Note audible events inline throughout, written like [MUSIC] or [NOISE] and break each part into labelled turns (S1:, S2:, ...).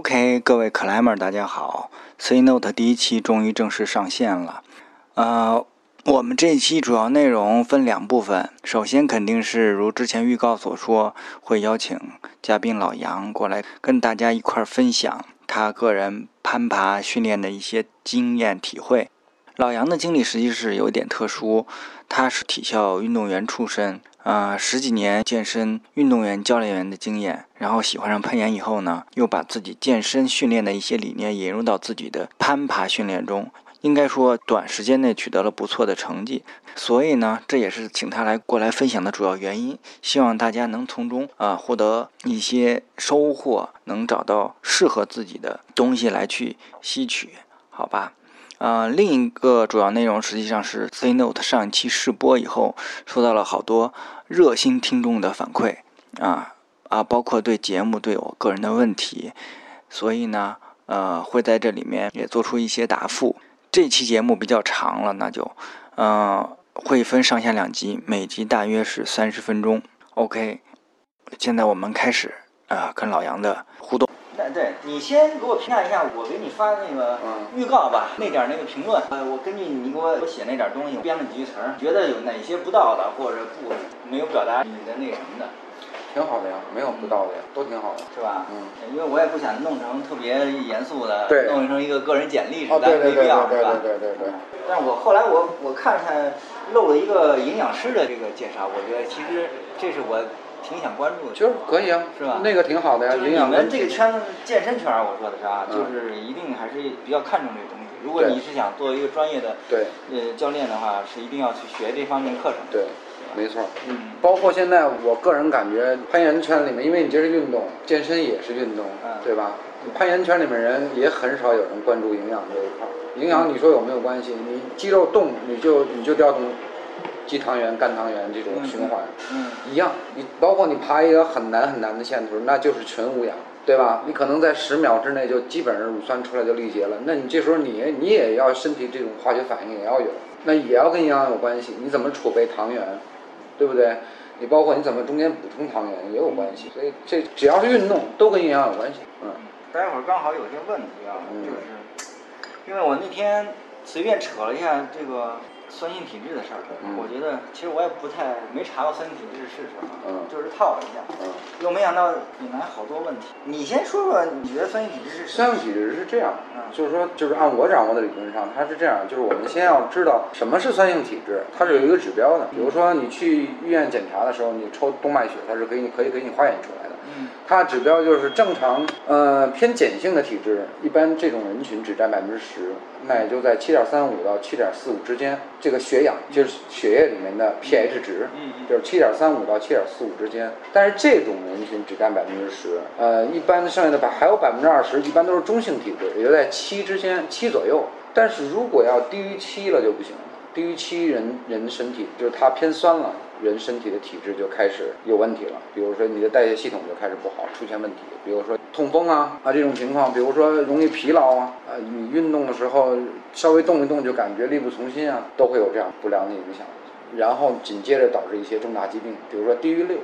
S1: OK，各位克莱默大家好，C Note 第一期终于正式上线了。呃，我们这一期主要内容分两部分，首先肯定是如之前预告所说，会邀请嘉宾老杨过来跟大家一块分享他个人攀爬训练的一些经验体会。老杨的经历实际是有一点特殊，他是体校运动员出身。啊，十几年健身运动员、教练员的经验，然后喜欢上攀岩以后呢，又把自己健身训练的一些理念引入到自己的攀爬训练中，应该说短时间内取得了不错的成绩。所以呢，这也是请他来过来分享的主要原因，希望大家能从中啊获得一些收获，能找到适合自己的东西来去吸取，好吧？呃，另一个主要内容实际上是 C Note 上一期试播以后，收到了好多热心听众的反馈啊啊，包括对节目对我个人的问题，所以呢，呃，会在这里面也做出一些答复。这期节目比较长了，那就，嗯，会分上下两集，每集大约是三十分钟。OK，现在我们开始啊，跟老杨的互动。那对你先给我评价一下，我给你发那个预告吧，那点那个评论，呃，我根据你给我我写那点东西，编了几句词儿，觉得有哪些不到的，或者不没有表达你的那什么的，
S2: 挺好的呀，没有不到的呀，都挺好的，
S1: 是吧？
S2: 嗯，
S1: 因为我也不想弄成特别严肃的，
S2: 对。
S1: 弄成一个个人简历似
S2: 哦，
S1: 的，
S2: 对对对
S1: 没必要，是吧？
S2: 对对对。对对，
S1: 但是我后来我我看看漏了一个营养师的这个介绍，我觉得其实这是我挺想关注的。
S2: 就是可以啊，
S1: 是吧
S2: 那个挺好的呀，
S1: 就是你
S2: 营养
S1: 们这个圈子，健身圈，我说的是啊，
S2: 嗯
S1: 就是一定还是比较看重这个东西。如果你是想做一个专业的
S2: 对
S1: 呃教练的话，是一定要去学这方面课程。
S2: 对，没错。
S1: 嗯，
S2: 包括现在，我个人感觉攀岩圈里面，因为你这是运动，健身也是运动，
S1: 嗯
S2: 对吧？你攀岩圈里面人也很少有人关注营养这一块儿。营养你说有没有关系？你肌肉动，你就你就调动肌糖原、肝糖原这种循环，
S1: 嗯
S2: 一样。你包括你爬一个很难很难的线图，那就是纯无氧，对吧？你可能在十秒之内就基本上乳酸出来就力竭了，那你这时候你你也要身体这种化学反应也要有，那也要跟营养有关系。你怎么储备糖原，对不对？你包括你怎么中间补充糖原也有关系，所以这只要是运动都跟营养有关系。嗯，
S1: 待会儿刚好有些问题啊，
S2: 嗯
S1: 就是因为我那天随便扯了一下这个酸性体质的事儿，
S2: 嗯
S1: 我觉得其实我也不太没查过酸性体质是什么，
S2: 嗯
S1: 就是套了一下，
S2: 嗯
S1: 又没想到引来好多问题。你先说说，你觉得酸性体质是什么？
S2: 酸性体质是这样
S1: 嗯，
S2: 就是说，就是按我掌握的理论上，它是这样，就是我们先要知道什么是酸性体质，它是有一个指标的。比如说你去医院检查的时候，你抽动脉血，它是可以可以给你化验出来的。
S1: 嗯
S2: 它指标就是正常，呃，偏碱性的体质，一般这种人群只占百分之十，那也就在七点三五到七点四五之间。这个血氧就是血液里面的 pH 值，
S1: 嗯嗯
S2: 就是七点三五到七点四五之间。但是这种人群只占百分之十，呃，一般剩下的百还有百分之二十，一般都是中性体质，也就在七之间，七左右。但是如果要低于七了就不行了，低于七人人的身体就是它偏酸了。人身体的体质就开始有问题了，比如说你的代谢系统就开始不好，出现问题，比如说痛风啊啊这种情况，比如说容易疲劳啊，啊你运动的时候稍微动一动就感觉力不从心啊，都会有这样不良的影响，然后紧接着导致一些重大疾病，比如说低于六，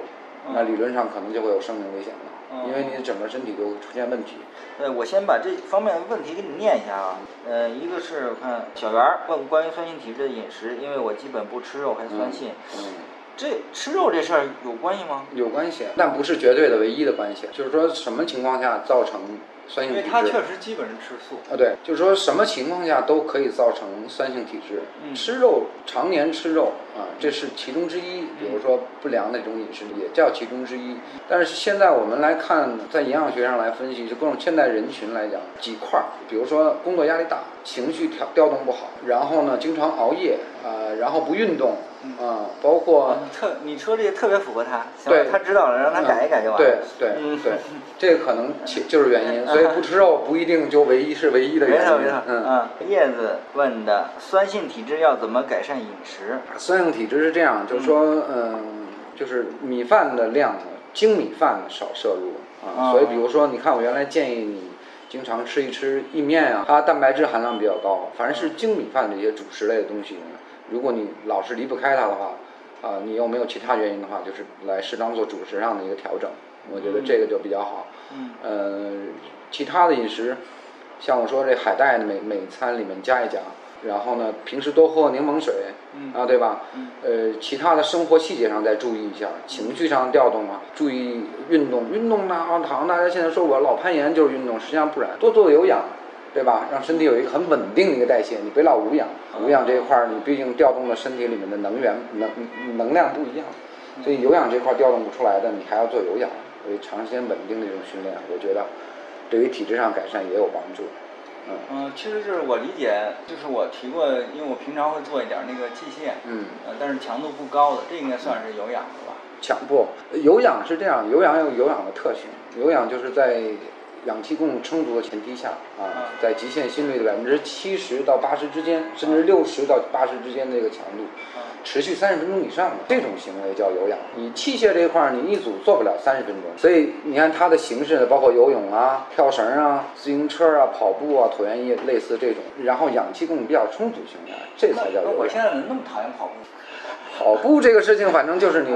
S2: 那理论上可能就会有生命危险了，因为你整个身体就会出现问题。
S1: 呃，我先把这方面的问题给你念一下啊。呃，一个是我看小圆儿问关于酸性体质的饮食，因为我基本不吃肉还酸性，
S2: 嗯。
S1: 这吃肉这事儿有关系吗？
S2: 有关系，但不是绝对的唯一的关系。就是说什么情况下造成酸性体质？
S1: 因为他确实基本是吃素。
S2: 啊，对，就是说什么情况下都可以造成酸性体质。
S1: 嗯
S2: 吃肉，常年吃肉啊，这是其中之一。比如说不良的这种饮食也叫其中之一。但是现在我们来看，在营养学上来分析，就各种现代人群来讲，几块儿，比如说工作压力大，情绪调调动不好，然后呢经常熬夜，啊，然后不运动，啊，包括
S1: 嗯特你说这个特别符合他，行
S2: 对
S1: 了，他知道了，让他改一改就完了。
S2: 对对
S1: 嗯
S2: 对，这个可能其就是原因，所以不吃肉不一定就唯一是唯一的原因
S1: 没错没错。，
S2: 嗯。
S1: 嗯。叶子问的酸性体质要怎么改善饮食？
S2: 酸性体质是这样，就是说，嗯，就是米饭的量，精米饭少摄入啊。
S1: 哦
S2: 所以，比如说，你看我原来建议你经常吃一吃意面啊，它蛋白质含量比较高。反正是精米饭这些主食类的东西呢，如果你老是离不开它的话，啊，你又没有其他原因的话，就是来适当做主食上的一个调整。我觉得这个就比较好。
S1: 嗯
S2: 呃，其他的饮食，像我说这海带每每餐里面加一加，然后呢，平时多喝柠檬水，嗯啊，对吧？呃，其他的生活细节上再注意一下，情绪上调动啊，注意运动，运动呢，好像大家现在说我老攀岩就是运动，实际上不然，多做有氧，对吧？让身体有一个很稳定的一个代谢，你别老无氧，无氧这一块儿你毕竟调动了身体里面的能源能能量不一样，所以有氧这块儿调动不出来的，你还要做有氧，所以长时间稳定的这种训练，我觉得对于体质上改善也有帮助。
S3: 嗯，其实就是我理解，就是我提过，因为我平常会做一点那个器械，
S2: 嗯，
S3: 呃，但是强度不高的，这应该算是有氧的吧？
S2: 强不，有氧是这样，有氧有有氧的特性，有氧就是在氧气供充足的前提下啊，在极限心率的百分之七十到八十之间，甚至六十到八十之间的一个强度。持续三十分钟以上的这种行为叫有氧。你器械这一块儿，你一组做不了三十分钟，所以你看它的形式包括游泳啊、跳绳啊、自行车啊、跑步啊、椭圆仪类似这种，然后氧气供比较充足情况下，这才叫有氧。
S3: 我现在怎么那么讨厌跑步？
S2: 跑步这个事情，反正就是你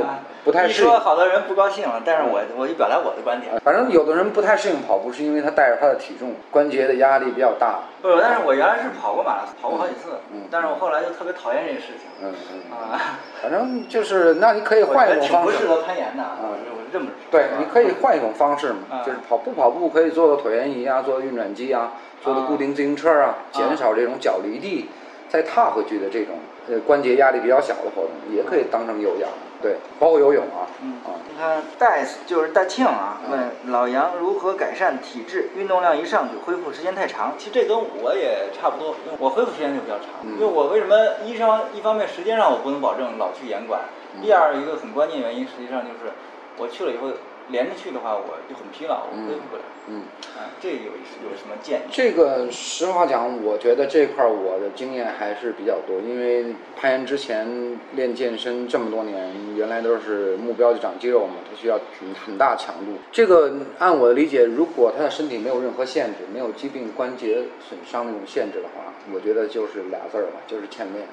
S2: 不太适应。
S3: 说好多人不高兴了，但是我我就表达我的观点。
S2: 反正有的人不太适应跑步，是因为他带着他的体重，关节的压力比较大。
S3: 不，但是我原来是跑过马拉松，跑过好几次。嗯。但是我后来就特别讨厌这个事情。
S2: 嗯嗯。啊。反正就是，那你可以换一种方式。
S3: 不适合攀岩的啊，我这么说。
S2: 对，你可以换一种方式嘛，就是跑不跑步可以做个椭圆仪啊，做个运转机啊，做个固定自行车啊，减少这种脚离地再踏回去的这种。呃，关节压力比较小的活动也可以当成有氧，对，包括游泳啊。
S3: 嗯啊，你看戴就是大庆啊，问老杨如何改善体质？运动量一上去，恢复时间太长。其实这跟我也差不多，我恢复时间就比较长。因为我为什么医生一方面时间上我不能保证老去严管，第二一个很关键原因，实际上就是我去了以后。连着去的话，我就很疲劳，我恢复不了。嗯，啊，这有有什么建议？
S2: 这个实话讲，我觉得这块儿我的经验还是比较多，因为攀岩之前练健身这么多年，原来都是目标就长肌肉嘛，它需要很很大强度。这个按我的理解，如果他的身体没有任何限制，没有疾病、关节损伤那种限制的话，我觉得就是俩字儿吧，就是欠练。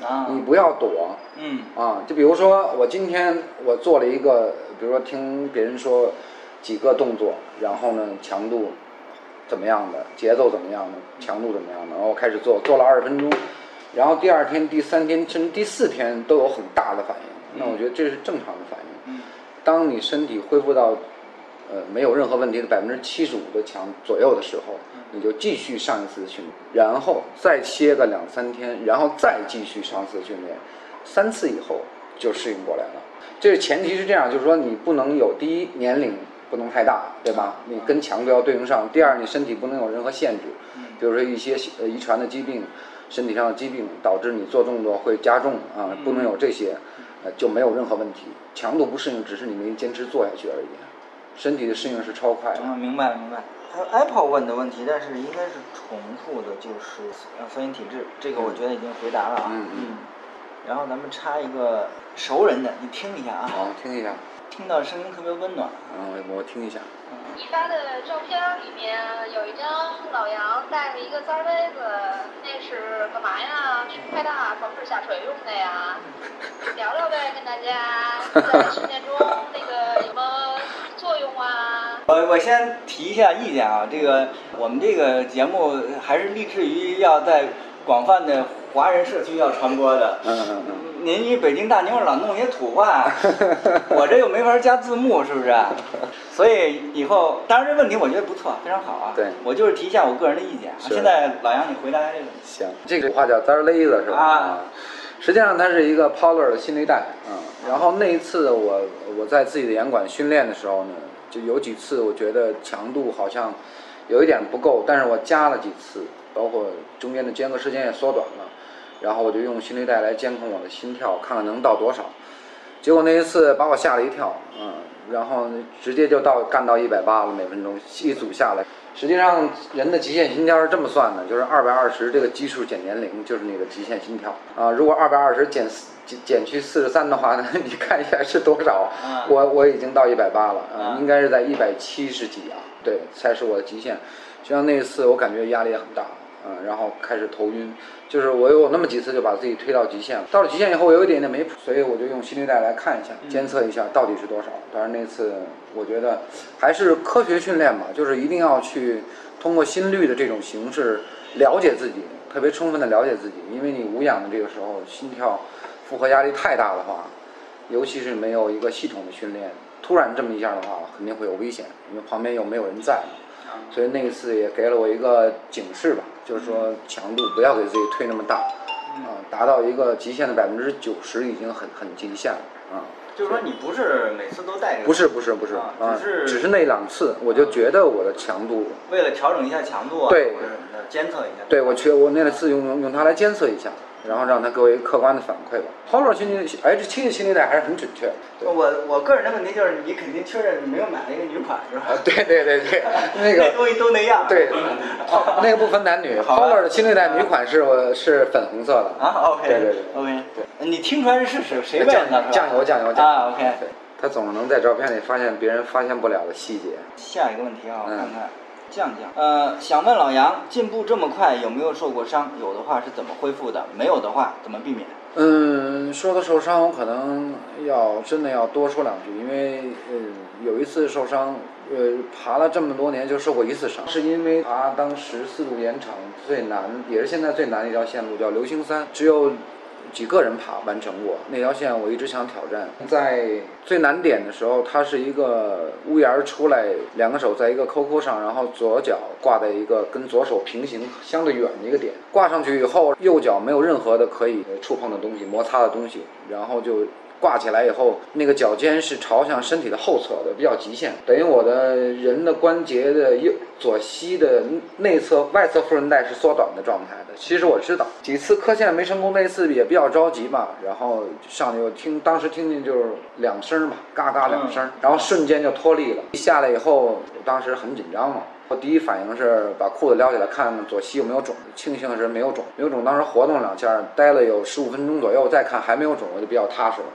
S3: 啊，
S2: 你不要躲。
S3: 嗯。
S2: 啊，就比如说我今天我做了一个。比如说听别人说几个动作，然后呢强度怎么样的，节奏怎么样的，强度怎么样的，然后开始做，做了二十分钟，然后第二天、第三天甚至第四天都有很大的反应，那我觉得这是正常的反应。当你身体恢复到呃没有任何问题的百分之七十五的强左右的时候，你就继续上一次训练，然后再歇个两三天，然后再继续上次训练，三次以后就适应过来了。这个前提是这样，就是说你不能有第一年龄不能太大，对吧？你跟强度要对应上。第二，你身体不能有任何限制，比如说一些呃遗传的疾病、身体上的疾病导致你做动作会加重啊，不能有这些，呃就没有任何问题。强度不适应只是你没坚持做下去而已，身体的适应是超快的。
S3: 嗯，明白了，明白。还有 Apple 问的问题，但是应该是重复的，就是呃酸性体质，这个我觉得已经回答了啊。
S2: 嗯
S3: 嗯。然后咱们插一个熟人的，你听一下啊。
S2: 好，听一下。
S3: 听到声音特别温暖。
S2: 嗯，我听一下。
S4: 你发的照片里面有一张老杨带着一个簪杯子，那是干嘛呀？胸太大，防止下垂用的呀？[LAUGHS] 聊聊呗，跟大家 [LAUGHS] 在训练中那个有什么作用啊？
S3: 我我先提一下意见啊，这个我们这个节目还是立志于要在广泛的。华人社区要传播的，
S2: 嗯嗯嗯，
S3: 您一北京大妞老弄些土话，[LAUGHS] 我这又没法加字幕，是不是？所以以后，当然这问题我觉得不错，非常好啊。
S2: 对，
S3: 我就是提一下我个人的意见。现在老杨，你回答这个。
S2: 行，这个话叫簪儿勒子是吧？啊，实际上它是一个 Polar 的心率带，嗯，然后那一次我我在自己的严管训练的时候呢，就有几次我觉得强度好像有一点不够，但是我加了几次，包括中间的间隔时间也缩短了。然后我就用心率带来监控我的心跳，看看能到多少。结果那一次把我吓了一跳，嗯，然后直接就到干到一百八了每分钟，一组下来。实际上人的极限心跳是这么算的，就是二百二十这个基数减年龄就是你的极限心跳啊。如果二百二十减减减去四十三的话呢，你看一下是多少？我我已经到一百八了，啊，应该是在一百七十几啊，对，才是我的极限。就像那一次我感觉压力也很大。嗯，然后开始头晕，就是我有那么几次就把自己推到极限了。到了极限以后，我有一点点没谱，所以我就用心率带来看一下，监测一下到底是多少。但是那次我觉得还是科学训练吧，就是一定要去通过心率的这种形式了解自己，特别充分的了解自己，因为你无氧的这个时候心跳负荷压力太大的话，尤其是没有一个系统的训练，突然这么一下的话，肯定会有危险，因为旁边又没有人在嘛。所以那一次也给了我一个警示吧，就是说强度不要给自己推那么大，啊，达到一个极限的百分之九十已经很很极限了啊。
S1: 就是说你不是每次都带着？
S2: 不是不是不是
S1: 啊
S2: 啊，
S1: 只是
S2: 只是那两次，我就觉得我的强度，
S1: 为了调整一下强度啊，
S2: 对
S1: 什么的，监测一下。
S2: 对我去我那次用用用它来监测一下，然后让他给我一个客观的反馈吧。Polar 心率 H 七的心率带还是很准确
S1: 我我个人的问题就是，你肯定确认你没有买那个女款是吧？
S2: 啊，对对对对，[LAUGHS] 那个
S1: 东西都那样。
S2: 对，好那个不分男女
S1: 好吧
S2: ，Polar 的心率带女款是我是粉红色的。
S1: 啊，OK，
S2: 对对对
S1: OK，对你听出来是谁谁问
S2: 酱
S1: 的？
S2: 酱油酱油酱油
S1: 啊，OK。
S2: 对，他总能在照片里发现别人发现不了的细节。
S1: 下一个问题啊，我
S2: 嗯
S1: 看看，降降，呃，想问老杨，进步这么快，有没有受过伤？有的话是怎么恢复的？没有的话怎么避免？
S2: 嗯，说到受伤，我可能要真的要多说两句，因为嗯，有一次受伤，呃，爬了这么多年就受过一次伤，是因为爬当时四渡盐场最难，也是现在最难的一条线路，叫流星山，只有几个人爬完成过那条线，我一直想挑战。在最难点的时候，它是一个屋檐出来，两个手在一个扣扣上，然后左脚挂在一个跟左手平行相对远的一个点，挂上去以后，右脚没有任何的可以触碰的东西、摩擦的东西，然后就。挂起来以后，那个脚尖是朝向身体的后侧的，比较极限，等于我的人的关节的右左膝的内侧外侧副韧带是缩短的状态的。其实我知道，几次磕线没成功，那次也比较着急嘛，然后上去我听，当时听见就是两声嘛，嘎嘎两声，然后瞬间就脱力了。一下来以后，当时很紧张嘛。我第一反应是把裤子撩起来看看左膝有没有肿，庆幸的是没有肿，没有肿。当时活动两下，待了有十五分钟左右，再看还没有肿，我就比较踏实了。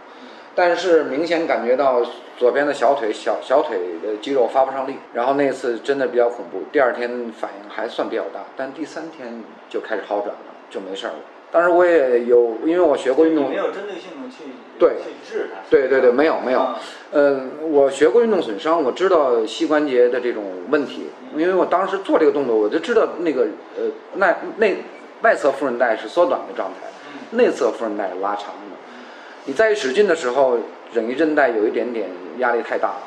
S2: 但是明显感觉到左边的小腿小小腿的肌肉发不上力，然后那次真的比较恐怖。第二天反应还算比较大，但第三天就开始好转了，就没事儿了。当时我也有，因为我学过运动。
S1: 你没，有针对性的去
S2: 对
S1: 去治它。
S2: 对对对，没有没有。
S1: 嗯，
S2: 呃，我学过运动损伤，我知道膝关节的这种问题，因为我当时做这个动作，我就知道那个呃内内外侧副韧带是缩短的状态，内侧副韧带是拉长的。你再一使劲的时候，整一韧带有一点点压力太大。了，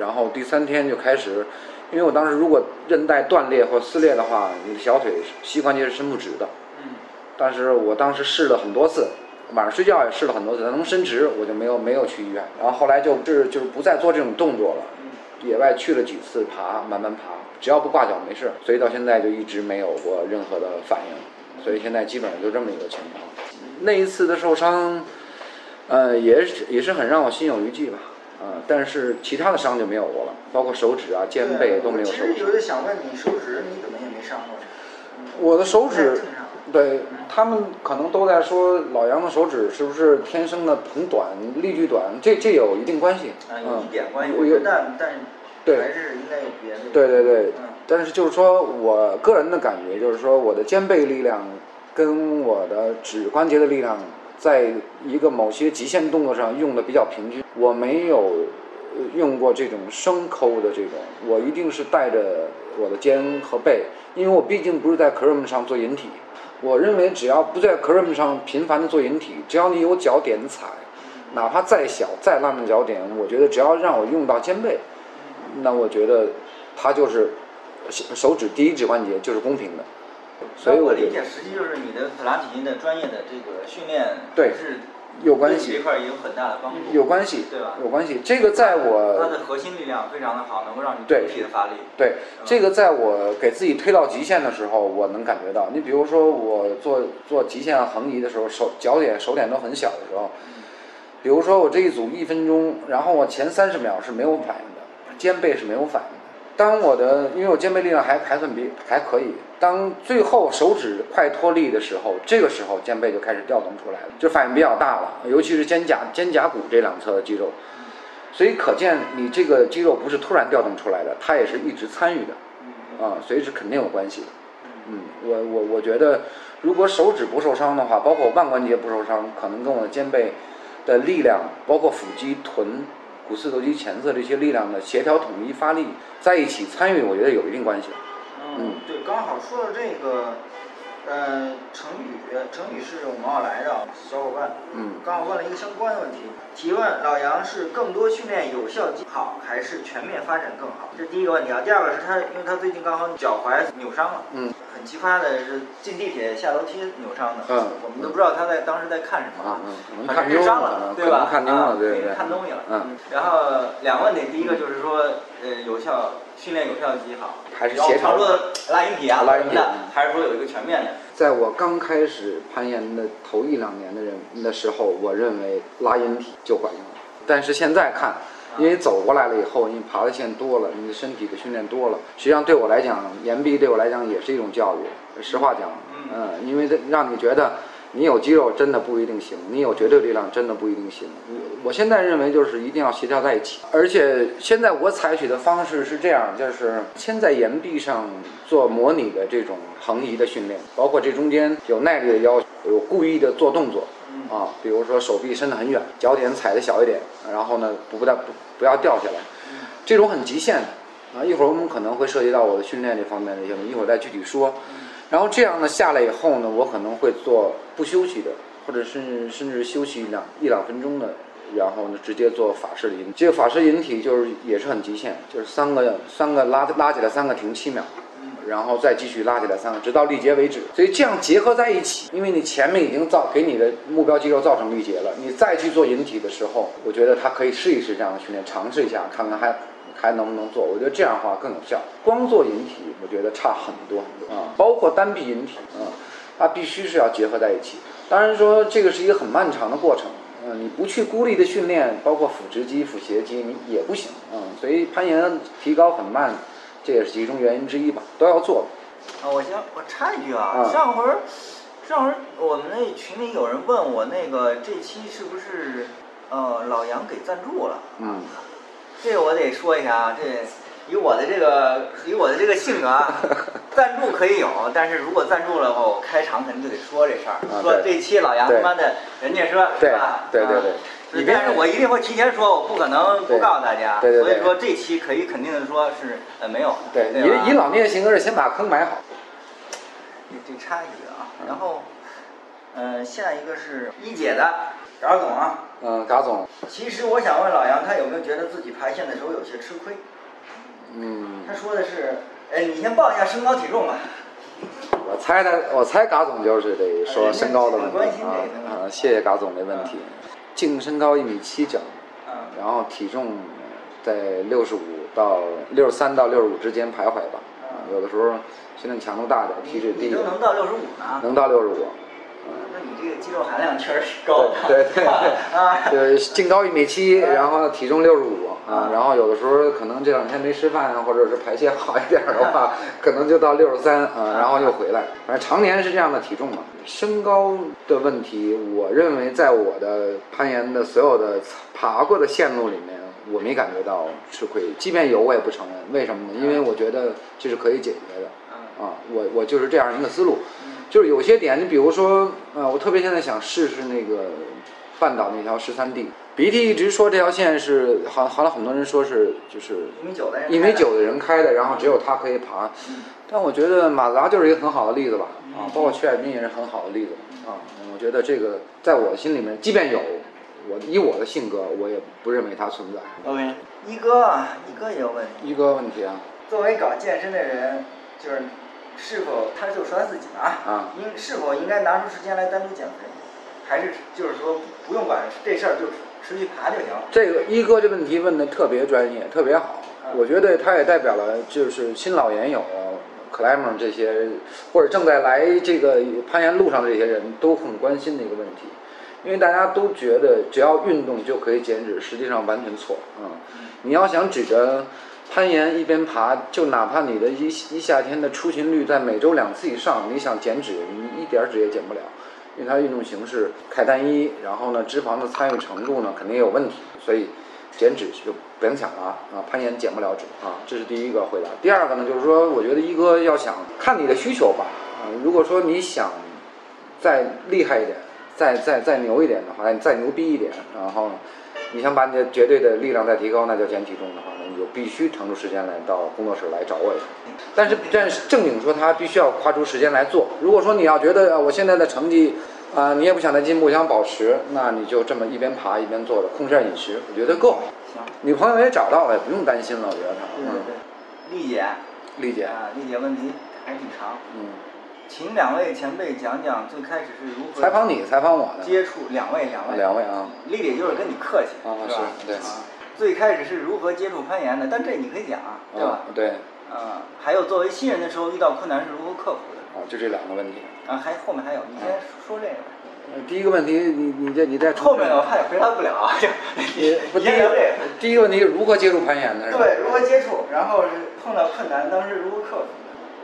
S2: 然后第三天就开始，因为我当时如果韧带断裂或撕裂的话，你的小腿膝关节是伸不直的。
S1: 嗯
S2: 但是我当时试了很多次，晚上睡觉也试了很多次，它能伸直，我就没有没有去医院。然后后来就是就是不再做这种动作了，野外去了几次爬，慢慢爬，只要不挂脚没事，所以到现在就一直没有过任何的反应，所以现在基本上就这么一个情况。那一次的受伤，呃，也是也是很让我心有余悸吧，呃，但是其他的伤就没有过了，包括手指啊、肩背都没有受过
S3: 其实。有点想问你，手指你怎么也没伤过？
S2: 我的手指。对他们可能都在说老杨的手指是不是天生的很短、力距短，这这有一定关系。
S3: 啊，有一点关系，但但
S2: 对
S3: 还是应该有别的。
S2: 对对对
S3: 嗯，
S2: 但是就是说我个人的感觉就是说我的肩背力量跟我的指关节的力量，在一个某些极限动作上用的比较平均。我没有呃用过这种生抠的这种，我一定是带着我的肩和背，因为我毕竟不是在 CRM 上做引体。我认为只要不在 CRM 上频繁的做引体，只要你有脚点踩，哪怕再小再烂的脚点，我觉得只要让我用到肩背，那我觉得它就是手手指第一指关节就是公平的，所以
S1: 我理解，实际就是你的普拉提的专业的这个训练，
S2: 对。
S1: 是
S2: 有关系
S1: 这块有很大的帮助，
S2: 有关系，
S1: 对吧？
S2: 有关系。这个在我
S1: 它
S2: 我
S1: 的核心力量非常的好，能够让你
S2: 对
S1: 整体的发力。
S2: 对这个在我给自己推到极限的时候，我能感觉到。你比如说我做做极限横移的时候，手脚点手点都很小的时候，比如说我这一组一分钟，然后我前三十秒是没有反应的，肩背是没有反应的。当我的因为我肩背力量还还算比还可以，当最后手指快脱力的时候，这个时候肩背就开始调动出来了，就反应比较大了，尤其是肩胛肩胛骨这两侧的肌肉。所以可见你这个肌肉不是突然调动出来的，它也是一直参与的，啊，所以是肯定有关系的。嗯，我我我觉得，如果手指不受伤的话，包括腕关节不受伤，可能跟我的肩背的力量，包括腹肌、臀、股四头肌前侧这些力量的协调统一发力在一起参与，我觉得有一定关系。
S3: 嗯，对，刚好说到这个，呃，程宇，程宇是我们奥莱的小伙伴，
S2: 嗯
S3: 刚好问了一个相关的问题，提问老杨是更多训练有效好，还是全面发展更好？这是第一个问题啊。第二个是他，因为他最近刚好脚踝扭伤了，
S2: 嗯，
S3: 很奇葩的是进地铁下楼梯扭伤的，
S2: 嗯
S3: 我们都不知道他在当时在看什么
S2: 啊嗯看丢
S3: 正是伤了，对吧？
S2: 可能看丢了
S3: 啊没
S2: 对对
S3: 看东西了，
S2: 嗯。
S3: 然后两个问题，第一个就是说，呃，有效训练有效肌好，然后
S2: 还是协调
S3: 的拉引体啊，
S2: 拉引体
S3: 什么的，还是说有一个全面的？
S2: 在我刚开始攀岩的头一两年的人的时候，我认为拉引体就管用了。但是现在看，因为走过来了以后，你爬的线多了，你的身体的训练多了，实际上对我来讲，岩壁对我来讲也是一种教育。实话讲，嗯，因为这让你觉得你有肌肉真的不一定行，你有绝对力量真的不一定行。我现在认为就是一定要协调在一起，而且现在我采取的方式是这样，就是先在岩壁上做模拟的这种横移的训练，包括这中间有耐力的要求，有故意的做动作，啊，比如说手臂伸得很远，脚点踩得小一点，然后呢不不不不要掉下来，这种很极限的啊。一会儿我们可能会涉及到我的训练这方面的一些，一会儿再具体说。然后这样呢下来以后呢，我可能会做不休息的，或者是甚至休息两一两分钟的，然后呢直接做法式引体。这个法式引体就是也是很极限，就是三个三个拉拉起来三个停七秒。然后再继续拉起来三个，直到力竭为止。所以这样结合在一起，因为你前面已经造给你的目标肌肉造成力竭了，你再去做引体的时候，我觉得他可以试一试这样的训练，尝试一下，看看还还能不能做。我觉得这样的话更有效。光做引体，我觉得差很多很多啊，包括单臂引体啊，它必须是要结合在一起。当然说这个是一个很漫长的过程。嗯，你不去孤立的训练，包括腹直肌、腹斜肌，你也不行。嗯，所以攀岩提高很慢。这也是其中原因之一吧，都要做。
S3: 啊，我先我插一句啊，
S2: 啊
S3: 上回儿上回儿我们那群里有人问我那个这期是不是呃老杨给赞助了？
S2: 嗯，
S3: 这个我得说一下啊，这以我的这个以我的这个性格啊，[LAUGHS] 赞助可以有，但是如果赞助了话，我开场肯定就得说这事儿，
S2: 啊
S3: 说这期老杨他妈的，人家说是
S2: 对
S3: 吧？
S2: 对对对
S3: 啊
S2: 你
S3: 但是我一定会提前说，我不可能不告诉大家。
S2: 对对对
S3: 所以说这期可以肯定的说是呃没有。
S2: 对，以以老聂的性格是先把坑埋好。
S3: 这这差一句啊，然后，呃，下一个是一姐的饶总啊，
S2: 嗯，嘎总，
S3: 其实我想问老杨，他有没有觉得自己排线的时候有些吃亏？
S2: 嗯，
S3: 他说的是，哎，你先报一下身高体重吧。
S2: 我猜他，我猜嘎总就是得说身高的问题啊
S3: 这个
S2: 啊，谢谢嘎总的问题。净身高一米七整，
S3: 嗯，
S2: 然后体重在六十五到六十三到六十五之间徘徊吧。啊，有的时候训练强度大点，体脂低
S3: 能到六十五呢？
S2: 能到六十五。
S3: 那你这个肌肉含量确实是高的。
S2: 对对对
S3: 啊，
S2: 对，净高一米七，然后体重六十五啊，然后有的时候可能这两天没吃饭啊，或者是排泄好一点儿的话，[LAUGHS] 可能就到六十三啊，然后又回来。反正常年是这样的体重嘛。身高的问题，我认为在我的攀岩的所有的爬过的线路里面，我没感觉到吃亏，即便有我也不承认。为什么呢？因为我觉得这是可以解决的。啊，我我就是这样一个思路，就是有些点，你比如说，呃，我特别现在想试试那个半岛那条十三 D。鼻涕一直说这条线是，好，好像很多人说是就是
S3: 一米九的人。
S2: 一米九的人开的，然后只有他可以爬。但我觉得马自达就是一个很好的例子吧，啊，包括曲海滨也是很好的例子啊。我觉得这个在我心里面，即便有，我以我的性格，我也不认为它存在。
S3: OK，一哥啊，一哥也有问题。
S2: 一哥问题啊，
S3: 作为搞健身的人，就是是否他就说他自己了，
S2: 啊？
S3: 应是否应该拿出时间来单独减肥，还是就是说不用管这事儿，就持续爬就行。
S2: 这个一哥这问题问的特别专业，特别好。我觉得他也代表了就是新老岩友、climber 这些，或者正在来这个攀岩路上的这些人都很关心的一个问题，因为大家都觉得只要运动就可以减脂，实际上完全错啊、你要想指着攀岩一边爬，就哪怕你的一一夏天的出勤率在每周两次以上，你想减脂，你一点儿脂也减不了。因为它运动形式太单一，然后呢，脂肪的参与程度呢肯定也有问题，所以减脂就不用想了啊，攀岩减不了脂啊，这是第一个回答。第二个呢，就是说，我觉得一哥要想看你的需求吧，啊，如果说你想再厉害一点，再再再牛一点的话，你再牛逼一点，然后你想把你的绝对的力量再提高，那就减体重的话，就必须腾出时间来到工作室来找我一下。但是但是正经说，他必须要花出时间来做。如果说你要觉得呃我现在的成绩，啊、你也不想再进步，想保持，那你就这么一边爬一边做着，控制下饮食，我觉得够。
S3: 行，
S2: 女朋友也找到了，也不用担心了，我觉得她。
S3: 对对对，丽姐，
S2: 嗯，丽姐，
S3: 啊，丽姐问题还挺长，
S2: 嗯，
S3: 请两位前辈讲讲最开始是如何
S2: 采访你，采访我的，
S3: 接触两位两位
S2: 两位啊，
S3: 丽姐就是跟你客气，
S2: 啊
S3: 是吧？
S2: 是对
S3: 啊，最开始是如何接触攀岩的？但这你可以讲啊，对吧？
S2: 啊，对，
S3: 啊，还有作为新人的时候遇到困难是如何克服的？
S2: 啊，就这两个问题。
S3: 啊，还后面还有，你先说这个吧。
S2: 呃第一个问题，你你这你再
S3: 后面的我怕也回答不了 [LAUGHS]
S2: 你不
S3: 你
S2: 第一
S3: 先聊这个。
S2: 第一个问题是如何接触攀岩的？
S3: 对，如何接触，然后是碰到困难，当时如何克服的？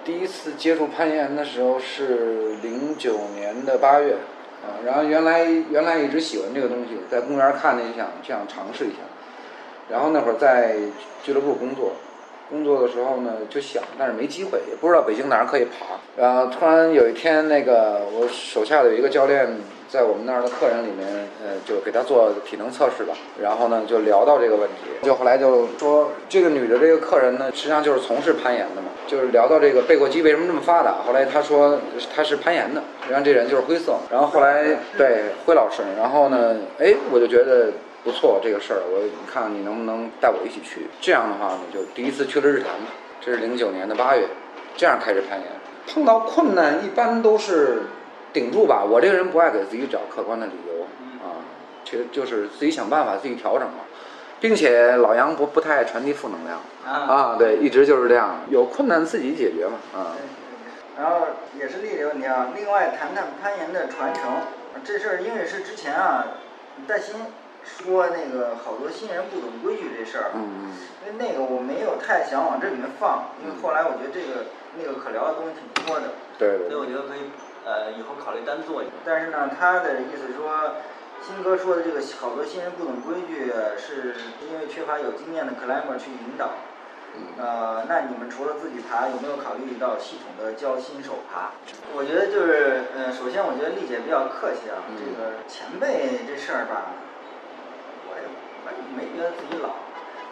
S2: 第一次接触攀岩的时候是零九年的八月，啊，然后原来原来一直喜欢这个东西，在公园看见就想就想尝试一下，然后那会儿在俱乐部工作，工作的时候呢就想，但是没机会，也不知道北京哪儿可以爬，然后突然有一天那个我手下的有一个教练。在我们那儿的客人里面，呃，就给他做体能测试吧，然后呢，就聊到这个问题，就后来就说这个女的这个客人呢，实际上就是从事攀岩的嘛，就是聊到这个背阔肌为什么这么发达，后来他说他是攀岩的，实际上这人就是灰色，然后后来对灰老师，然后呢，哎，我就觉得不错这个事儿，我你看你能不能带我一起去，这样的话呢，就第一次去了日坛，这是零九年的八月，这样开始攀岩，碰到困难一般都是。顶住吧，我这个人不爱给自己找客观的理由。啊，其实就是自己想办法，自己调整嘛，并且老杨不不太爱传递负能量。啊，对，一直就是这样，有困难自己解决嘛啊。
S3: 然后也是丽姐问题啊，另外谈谈攀岩的传承这事儿，因为是之前啊，戴鑫说那个好多新人不懂规矩这事儿，
S2: 嗯
S3: 因为那个我没有太想往这里面放，因为后来我觉得这个那个可聊的东西挺多的，所以我觉得可以呃以后考虑单做。一个。但是呢，他的意思说，新哥说的这个好多新人不懂规矩，是因为缺乏有经验的 climber 去引导。呃，那你们除了自己爬，有没有考虑到系统的教新手爬？我觉得就是，呃，首先我觉得丽姐比较客气啊，这个前辈这事儿吧，没觉得自己老，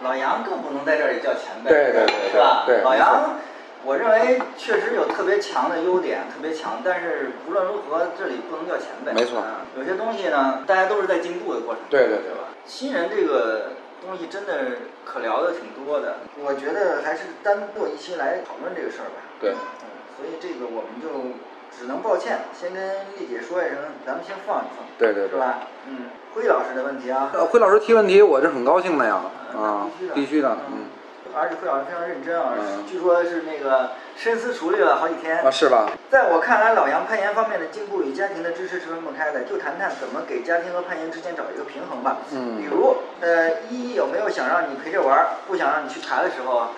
S3: 老杨更不能在这里叫前辈，
S2: 对对对
S3: 是吧？
S2: 对
S3: 老杨，我认为确实有特别强的优点，特别强，但是无论如何，这里不能叫前辈，
S2: 没错
S3: 啊有些东西呢，大家都是在进步的过程，
S2: 对对对
S3: 吧？新人这个东西真的可聊的挺多的，我觉得还是单做一期来讨论这个事儿吧。
S2: 对
S3: 嗯，所以这个我们就只能抱歉，先跟丽姐说一声，咱们先放一放，
S2: 对对对。
S3: 是吧？嗯，辉老师的问题啊，
S2: 呃，辉老师提问题，我是很高兴的呀，啊，
S3: 必须的
S2: 必须的，嗯，
S3: 而且辉老师非常认真啊，
S2: 嗯
S3: 据说是那个深思熟虑了好几天。
S2: 啊，是吧？
S3: 在我看来，老杨攀岩方面的进步与家庭的支持是分不开的。就谈谈怎么给家庭和攀岩之间找一个平衡吧。
S2: 嗯
S3: 比如，呃，依依有没有想让你陪着玩，不想让你去爬的时候啊？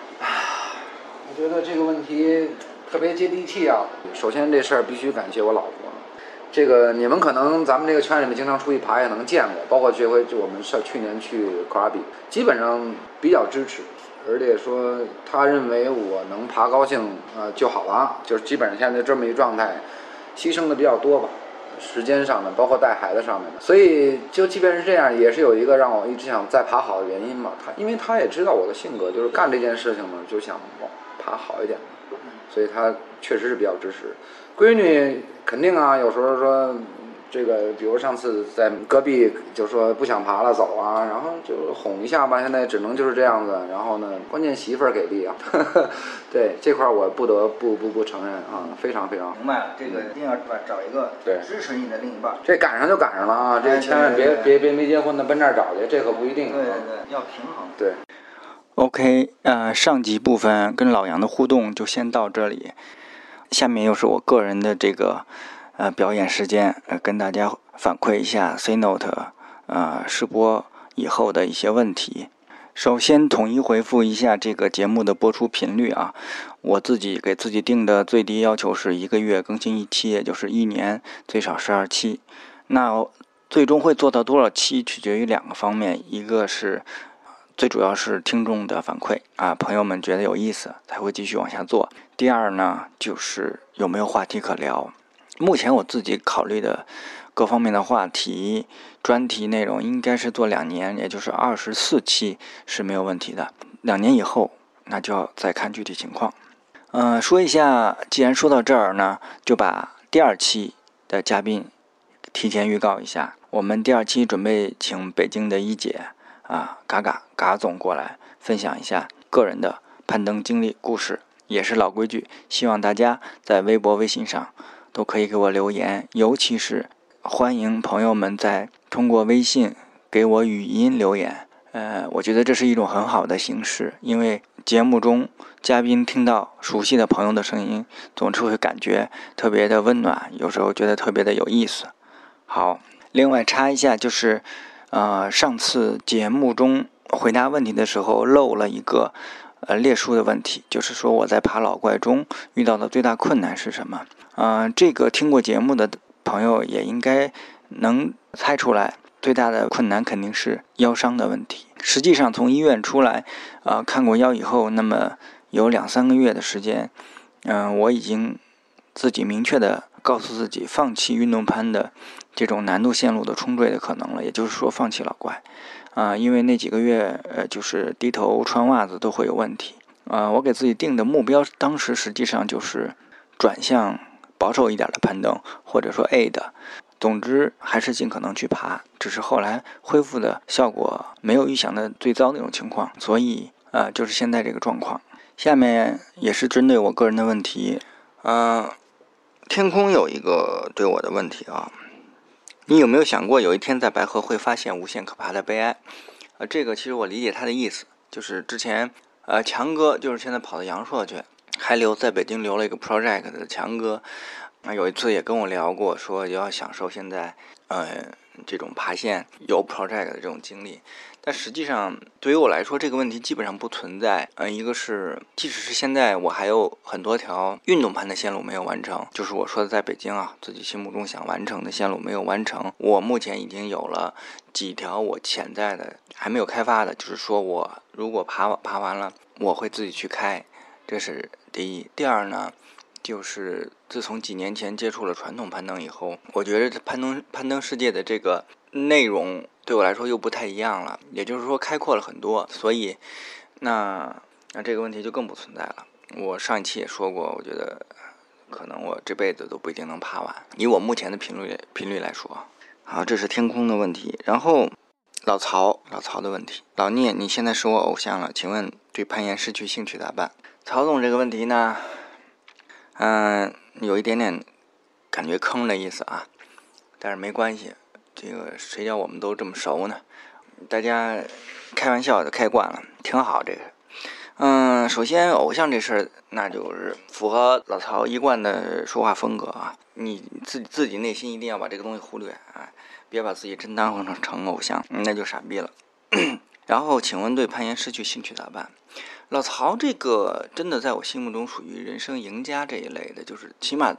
S2: 我觉得这个问题特别接地气啊。首先这事儿必须感谢我老婆。这个你们可能咱们这个圈里面经常出去爬也能见过，包括这回就我们上去年去科尔比，基本上比较支持，而且说他认为我能爬高兴呃就好了，就是基本上现在这么一状态，牺牲的比较多吧。时间上面，包括带孩子上面的，所以就即便是这样，也是有一个让我一直想再爬好的原因嘛。他因为他也知道我的性格，就是干这件事情呢，就想爬好一点，所以他确实是比较支持。闺女肯定啊，有时候说这个，比如上次在戈壁就说不想爬了走啊，然后就哄一下吧。现在只能就是这样子。然后呢，关键媳妇儿给力啊，[LAUGHS] 对这块儿我不得不不不承认啊，非常非常。
S3: 明白了，这个一定要找一个
S2: 对
S3: 支持你的另一半。
S2: 这赶上就赶上了啊！这
S3: 哎
S2: 千万别别别没结婚的奔这儿找去，这可不一定
S3: 对。对，要平衡。
S2: 对，
S1: OK，呃，上集部分跟老杨的互动就先到这里，下面又是我个人的这个呃表演时间，呃，跟大家反馈一下 C Note 呃试播以后的一些问题。首先统一回复一下这个节目的播出频率啊，我自己给自己定的最低要求是一个月更新一期，也就是一年最少十二期。那最终会做到多少期，取决于两个方面，一个是最主要是听众的反馈啊，朋友们觉得有意思才会继续往下做。第二呢，就是有没有话题可聊。目前我自己考虑的各方面的话题、专题内容，应该是做两年，也就是二十四期是没有问题的。两年以后，那就要再看具体情况。嗯，说一下，既然说到这儿呢，就把第二期的嘉宾提前预告一下。我们第二期准备请北京的一姐。啊，嘎嘎嘎总过来分享一下个人的攀登经历故事，也是老规矩，希望大家在微博、微信上都可以给我留言，尤其是欢迎朋友们在通过微信给我语音留言。呃，我觉得这是一种很好的形式，因为节目中嘉宾听到熟悉的朋友的声音，总是会感觉特别的温暖，有时候觉得特别的有意思。好，另外插一下就是。呃，上次节目中回答问题的时候漏了一个呃列出的问题，就是说我在爬老怪中遇到的最大困难是什么？嗯，这个听过节目的朋友也应该能猜出来，最大的困难肯定是腰伤的问题。实际上从医院出来，呃，看过腰以后，那么有两三个月的时间，嗯，我已经自己明确的告诉自己放弃运动攀的。这种难度线路的冲坠的可能了，也就是说放弃老怪，啊，因为那几个月，呃，就是低头穿袜子都会有问题，啊，我给自己定的目标当时实际上就是转向保守一点的攀登，或者说 A 的，总之还是尽可能去爬，只是后来恢复的效果没有预想的最糟那种情况，所以，呃，就是现在这个状况。下面也是针对我个人的问题，嗯，天空有一个对我的问题啊。你有没有想过，有一天在白河会发现无限可怕的悲哀？呃，这个其实我理解他的意思，就是之前，呃，强哥就是现在跑到阳朔去，还留在北京留了一个 project 的强哥，啊，有一次也跟我聊过，说要享受现在，呃，这种爬线有 project 的这种经历。但实际上，对于我来说，这个问题基本上不存在。嗯，一个是，即使是现在，我还有很多条运动盘的线路没有完成，就是我说的在北京啊，自己心目中想完成的线路没有完成。我目前已经有了几条我潜在的还没有开发的，就是说我如果爬爬完了，我会自己去开，这是第一。第二呢，就是自从几年前接触了传统攀登以后，我觉得攀登攀登世界的这个内容。对我来说又不太一样了，也就是说开阔了很多，所以那那这个问题就更不存在了。我上一期也说过，我觉得可能我这辈子都不一定能爬完，以我目前的频率频率来说。好，这是天空的问题。然后老曹老曹的问题，老聂，你现在是我偶像了，请问对攀岩失去兴趣咋办？曹总这个问题呢，嗯，有一点点感觉坑的意思啊，但是没关系。这个谁叫我们都这么熟呢？大家开玩笑就开惯了，挺好。这个，嗯，首先偶像这事儿，那就是符合老曹一贯的说话风格啊。你自己自己内心一定要把这个东西忽略啊，别把自己真当成成偶像，那就傻逼了。[COUGHS] 然后，请问对攀岩失去兴趣咋办？老曹这个真的在我心目中属于人生赢家这一类的，就是起码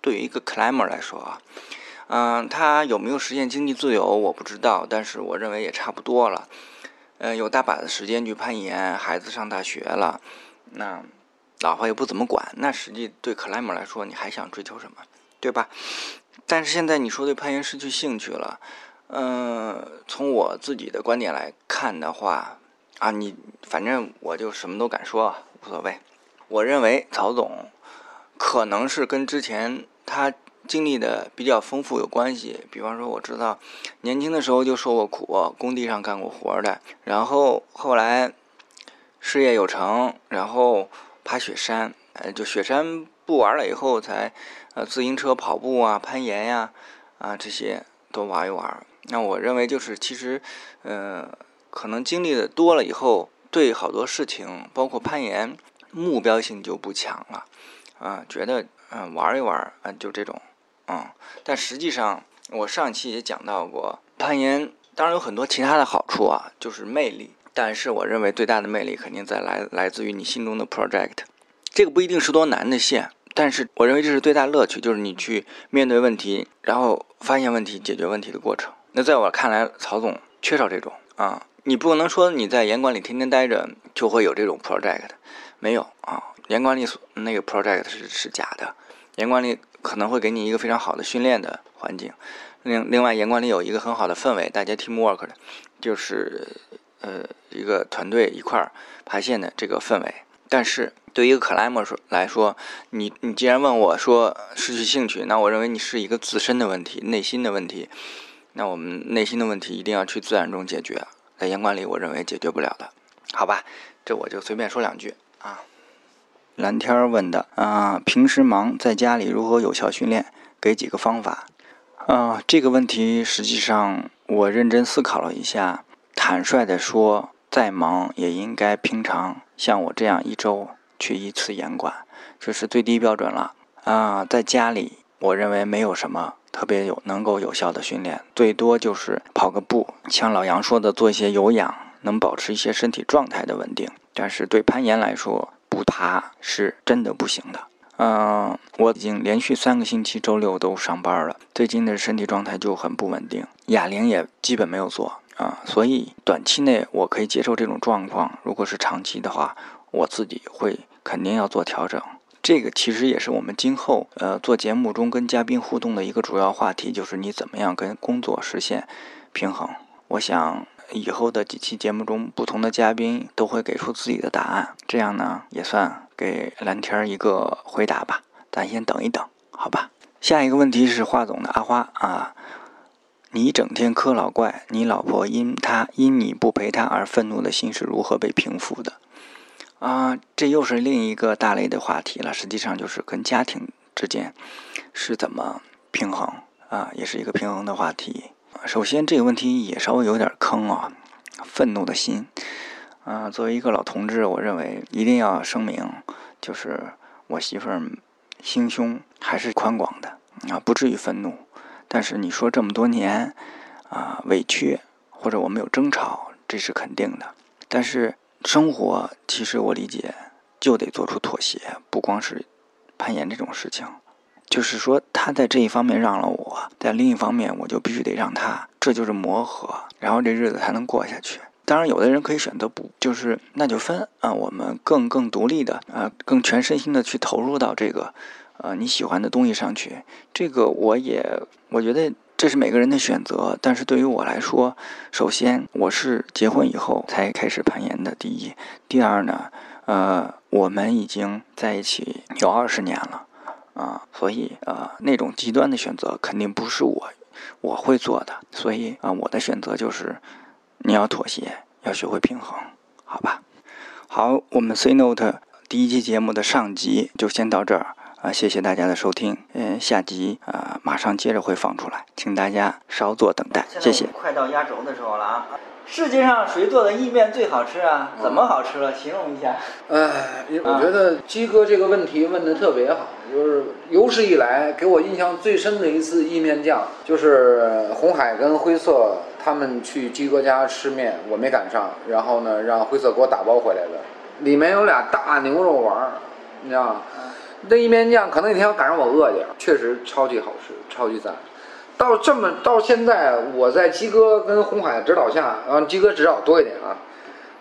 S1: 对于一个 climber 来说啊。嗯，他有没有实现经济自由我不知道，但是我认为也差不多了。嗯，有大把的时间去攀岩，孩子上大学了，那老婆也不怎么管，那实际对克莱姆来说，你还想追求什么，对吧？但是现在你说对攀岩失去兴趣了，嗯，从我自己的观点来看的话，啊，你反正我就什么都敢说，无所谓。我认为曹总可能是跟之前他。经历的比较丰富有关系，比方说我知道年轻的时候就受过苦，工地上干过活的，然后后来事业有成，然后爬雪山，呃，就雪山不玩了以后才呃自行车跑步啊、攀岩呀啊这些都玩一玩。那我认为就是其实，呃，可能经历的多了以后，对好多事情，包括攀岩，目标性就不强了，啊，觉得嗯玩一玩啊就这种。嗯，但实际上我上期也讲到过，攀岩当然有很多其他的好处啊，就是魅力。但是我认为最大的魅力肯定在来来自于你心中的 project。这个不一定是多难的线，但是我认为这是最大乐趣，就是你去面对问题，然后发现问题、解决问题的过程。那在我看来，曹总缺少这种啊，你不能说你在严管里天天待着就会有这种 project，没有啊。严管里所那个 project 是是假的，严管理可能会给你一个非常好的训练的环境。另另外，严管理有一个很好的氛围，大家 teamwork 的，就是呃一个团队一块儿爬线的这个氛围。但是对于一个 climber 说来说，你你既然问我说失去兴趣，那我认为你是一个自身的问题，内心的问题。那我们内心的问题一定要去自然中解决，在严管理我认为解决不了的，好吧？这我就随便说两句啊。蓝天儿问的啊，平时忙在家里如何有效训练？给几个方法。啊，这个问题实际上我认真思考了一下，坦率的说，再忙也应该平常像我这样一周去一次严管，这是最低标准了啊。在家里，我认为没有什么。特别有能够有效的训练，最多就是跑个步，像老杨说的，做一些有氧，能保持一些身体状态的稳定。但是对攀岩来说，不爬是真的不行的。嗯，我已经连续三个星期周六都上班了，最近的身体状态就很不稳定，哑铃也基本没有做啊。所以短期内我可以接受这种状况，如果是长期的话，我自己会肯定要做调整。这个其实也是我们今后呃做节目中跟嘉宾互动的一个主要话题，就是你怎么样跟工作实现平衡。我想以后的几期节目中，不同的嘉宾都会给出自己的答案，这样呢也算给蓝天一个回答吧。咱先等一等，好吧？下一个问题是华总的阿花啊，你整天磕老怪，你老婆因他因你不陪她而愤怒的心是如何被平复的？啊，这又是另一个大类的话题了。实际上就是跟家庭之间是怎么平衡啊，也是一个平衡的话题。首先这个问题也稍微有点坑啊，愤怒的心。啊，作为一个老同志，我认为一定要声明，就是我媳妇儿心胸还是宽广的啊，不至于愤怒。但是你说这么多年啊，委屈或者我们有争吵，这是肯定的。但是。生活其实我理解，就得做出妥协，不光是攀岩这种事情，就是说他在这一方面让了我，在另一方面我就必须得让他，这就是磨合，然后这日子才能过下去。当然，有的人可以选择不，就是那就分啊，我们更更独立的啊，更全身心的去投入到这个呃你喜欢的东西上去。这个我也我觉得。这是每个人的选择，但是对于我来说，首先我是结婚以后才开始攀岩的。第一，第二呢，呃，我们已经在一起有二十年了，啊，所以啊，那种极端的选择肯定不是我我会做的。所以啊，我的选择就是你要妥协，要学会平衡，好吧？好，我们 C Note 第一期节目的上集就先到这儿。啊，谢谢大家的收听，嗯，下集啊马上接着会放出来，请大家稍作等待，谢谢。
S3: 快到压轴的时候了啊！世界上谁做的意面最好吃啊？怎么好吃了？形容一下。
S2: 哎，我觉得鸡哥这个问题问的特别好，就是有史以来给我印象最深的一次意面酱，就是红海跟灰色他们去鸡哥家吃面，我没赶上，然后呢让灰色给我打包回来的，里面有俩大牛肉丸，你知道吗？那意面酱可能那天要赶上我饿点，确实超级好吃，超级赞。到这么到现在，我在鸡哥跟红海指导下，然后鸡哥指导多一点啊。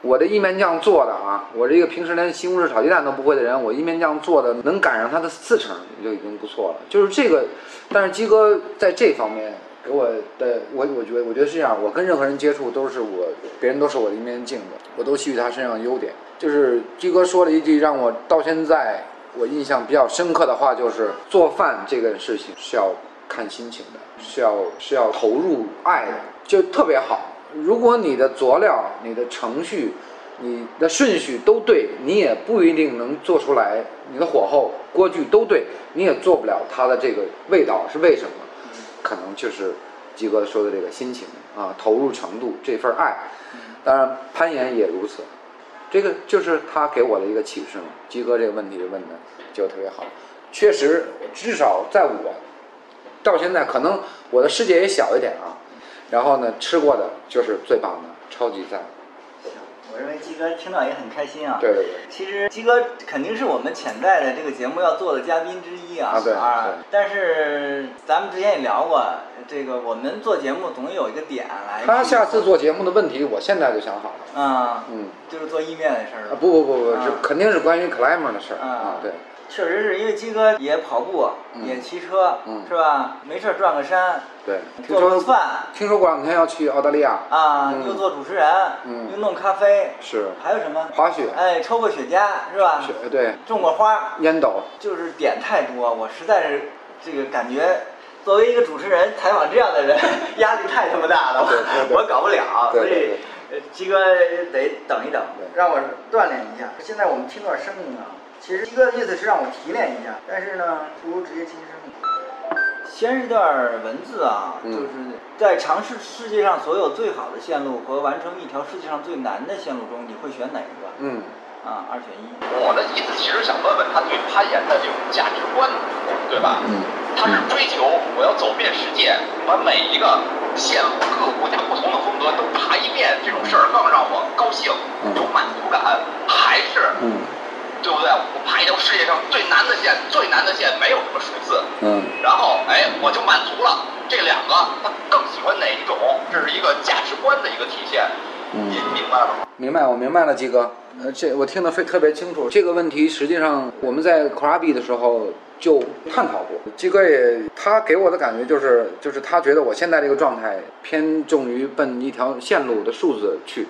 S2: 我的意面酱做的啊，我这个平时连西红柿炒鸡蛋都不会的人，我意面酱做的能赶上它的四成就已经不错了。就是这个，但是鸡哥在这方面给我的，我我觉得我觉得是这样，我跟任何人接触都是我，别人都是我的一面镜子，我都吸取他身上的优点。就是鸡哥说了一句让我到现在。我印象比较深刻的话就是，做饭这个事情是要看心情的，是要是要投入爱的，就特别好。如果你的佐料、你的程序、你的顺序都对，你也不一定能做出来。你的火候、锅具都对，你也做不了它的这个味道。是为什么？可能就是吉哥说的这个心情啊，投入程度，这份爱。当然，攀岩也如此。这个就是他给我的一个启示嘛。鸡哥这个问题问的就特别好，确实，至少在我到现在，可能我的世界也小一点啊。然后呢，吃过的就是最棒的，超级赞。
S3: 我认为鸡哥听到也很开心啊。
S2: 对对对。
S3: 其实鸡哥肯定是我们潜在的这个节目要做的嘉宾之一啊。
S2: 啊对。
S3: 啊。但是咱们之前也聊过，这个我们做节目总有一个点来。
S2: 他下次做节目的问题，我现在就想好了。
S3: 啊，
S2: 嗯，
S3: 就是做意面的事儿
S2: 啊
S3: 了。
S2: 不不不不，
S3: 啊
S2: 肯定是关于 climber 的事儿
S3: 啊
S2: 啊，对，
S3: 确实是因为鸡哥也跑步，
S2: 嗯
S3: 也骑车，
S2: 嗯
S3: 是吧？没事儿转个山，
S2: 对。听
S3: 做
S2: 顿
S3: 饭
S2: 听说过两天要去澳大利亚，
S3: 啊，
S2: 嗯
S3: 又做主持人，
S2: 嗯
S3: 又弄咖啡，
S2: 是
S3: 还有什么？
S2: 滑雪，
S3: 哎，抽过雪茄是吧？
S2: 雪对，
S3: 种过花，
S2: 烟斗，
S3: 就是点太多，我实在是这个感觉。作为一个主持人，采访这样的人，压力太他妈大了，
S2: 对对对
S3: 我搞不了，所以呃鸡哥得等一等，让我锻炼一下。现在我们听段声音啊，其实鸡哥的意思是让我提炼一下，但是呢，不如直接听声音。先是段文字啊，
S2: 嗯
S3: 就是在尝试世界上所有最好的线路和完成一条世界上最难的线路中，你会选哪一个？
S2: 嗯
S3: 啊，二选一。
S5: 我的意思其实想问问他对攀岩的这种价值观，对吧？
S2: 嗯
S5: 他是追求我要走遍世界，把每一个线路、各个国家不同的风格都爬一遍，这种事儿更让我高兴，有满足感，还是
S2: 嗯
S5: 对不对？我爬一条世界上最难的线，最难的线没有什么数字，
S2: 嗯
S5: 然后哎我就满足了。这两个他更喜欢哪一种？这是一个价值观的一个体现，嗯您明白了吗？
S2: 明白，我明白了，鸡哥。呃，这我听得非特别清楚。这个问题实际上我们在 Krabi 的时候就探讨过。鸡哥也他给我的感觉就是，就是他觉得我现在这个状态偏重于奔一条线路的数字去。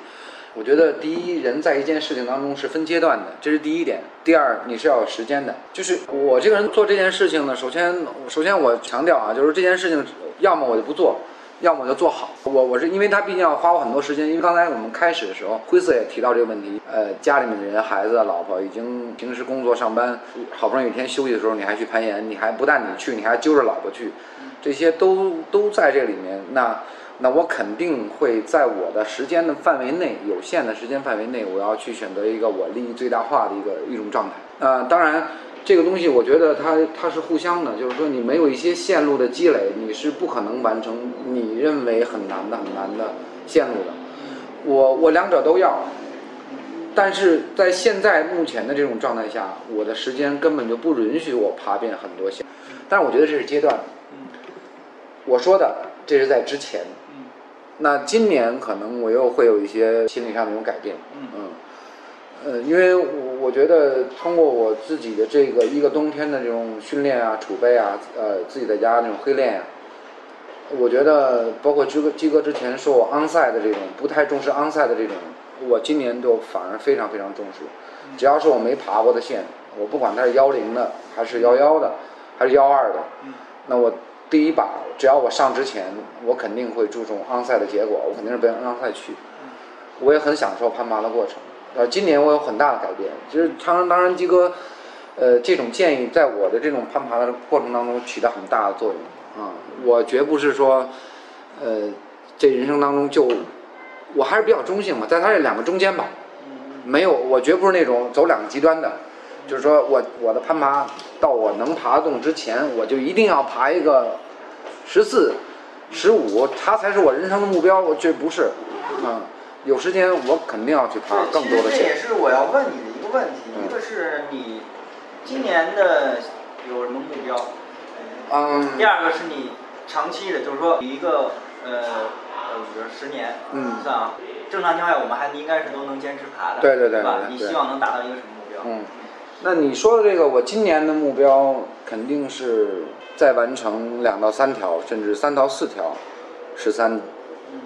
S2: 我觉得第一，人在一件事情当中是分阶段的，这是第一点。第二，你是要有时间的。就是我这个人做这件事情呢，首先，首先我强调啊，就是这件事情，要么我就不做，要么就做好。我我是因为他毕竟要花我很多时间，因为刚才我们开始的时候，灰色也提到这个问题。呃，家里面的人、孩子、老婆已经平时工作上班，好不容易有一天休息的时候，你还去攀岩，你还不但你去，你还揪着老婆去，这些都都在这里面。那那我肯定会在我的时间的范围内，有限的时间范围内，我要去选择一个我利益最大化的一个一种状态。呃，当然。这个东西我觉得它它是互相的，就是说你没有一些线路的积累，你是不可能完成你认为很难的很难的线路的。我我两者都要，但是在现在目前的这种状态下，我的时间根本就不允许我爬遍很多线。但是我觉得这是阶段。我说的这是在之前。那今年可能我又会有一些心理上的一种改变。嗯。呃，因为我我觉得通过我自己的这个一个冬天的这种训练啊、储备啊，呃，自己在家那种黑练呀、我觉得包括鸡哥鸡哥之前说我昂赛的这种不太重视昂赛的这种，我今年就反而非常非常重视。只要是我没爬过的线，我不管它是幺零的，还是幺幺的，还是幺二的，那我第一把只要我上之前，我肯定会注重昂赛的结果，我肯定是奔昂赛去。我也很享受攀爬的过程。呃，今年我有很大的改变。其实，当然，当然，鸡哥，呃，这种建议在我的这种攀爬的过程当中起到很大的作用啊。我绝不是说，呃，这人生当中就，我还是比较中性嘛，在他这两个中间吧，没有，我绝不是那种走两个极端的，就是说我我的攀爬到我能爬得动之前，我就一定要爬一个十四、十五，它才是我人生的目标。我这不是，嗯。有时间我肯定要去爬更多的
S3: 这也。是我要问你的一个问题，
S2: 嗯
S3: 一个是你今年的有什么目标？
S2: 嗯
S3: 第二个是你长期的，就是说一个呃呃，比如十年，
S2: 嗯
S3: 算啊，正常情况下我们还应该是都能坚持爬的，
S2: 对对对
S3: 吧？
S2: 对对
S3: 你希望能达到一个什么目标？
S2: 嗯，那你说的这个，我今年的目标肯定是再完成两到三条，甚至三到四条十三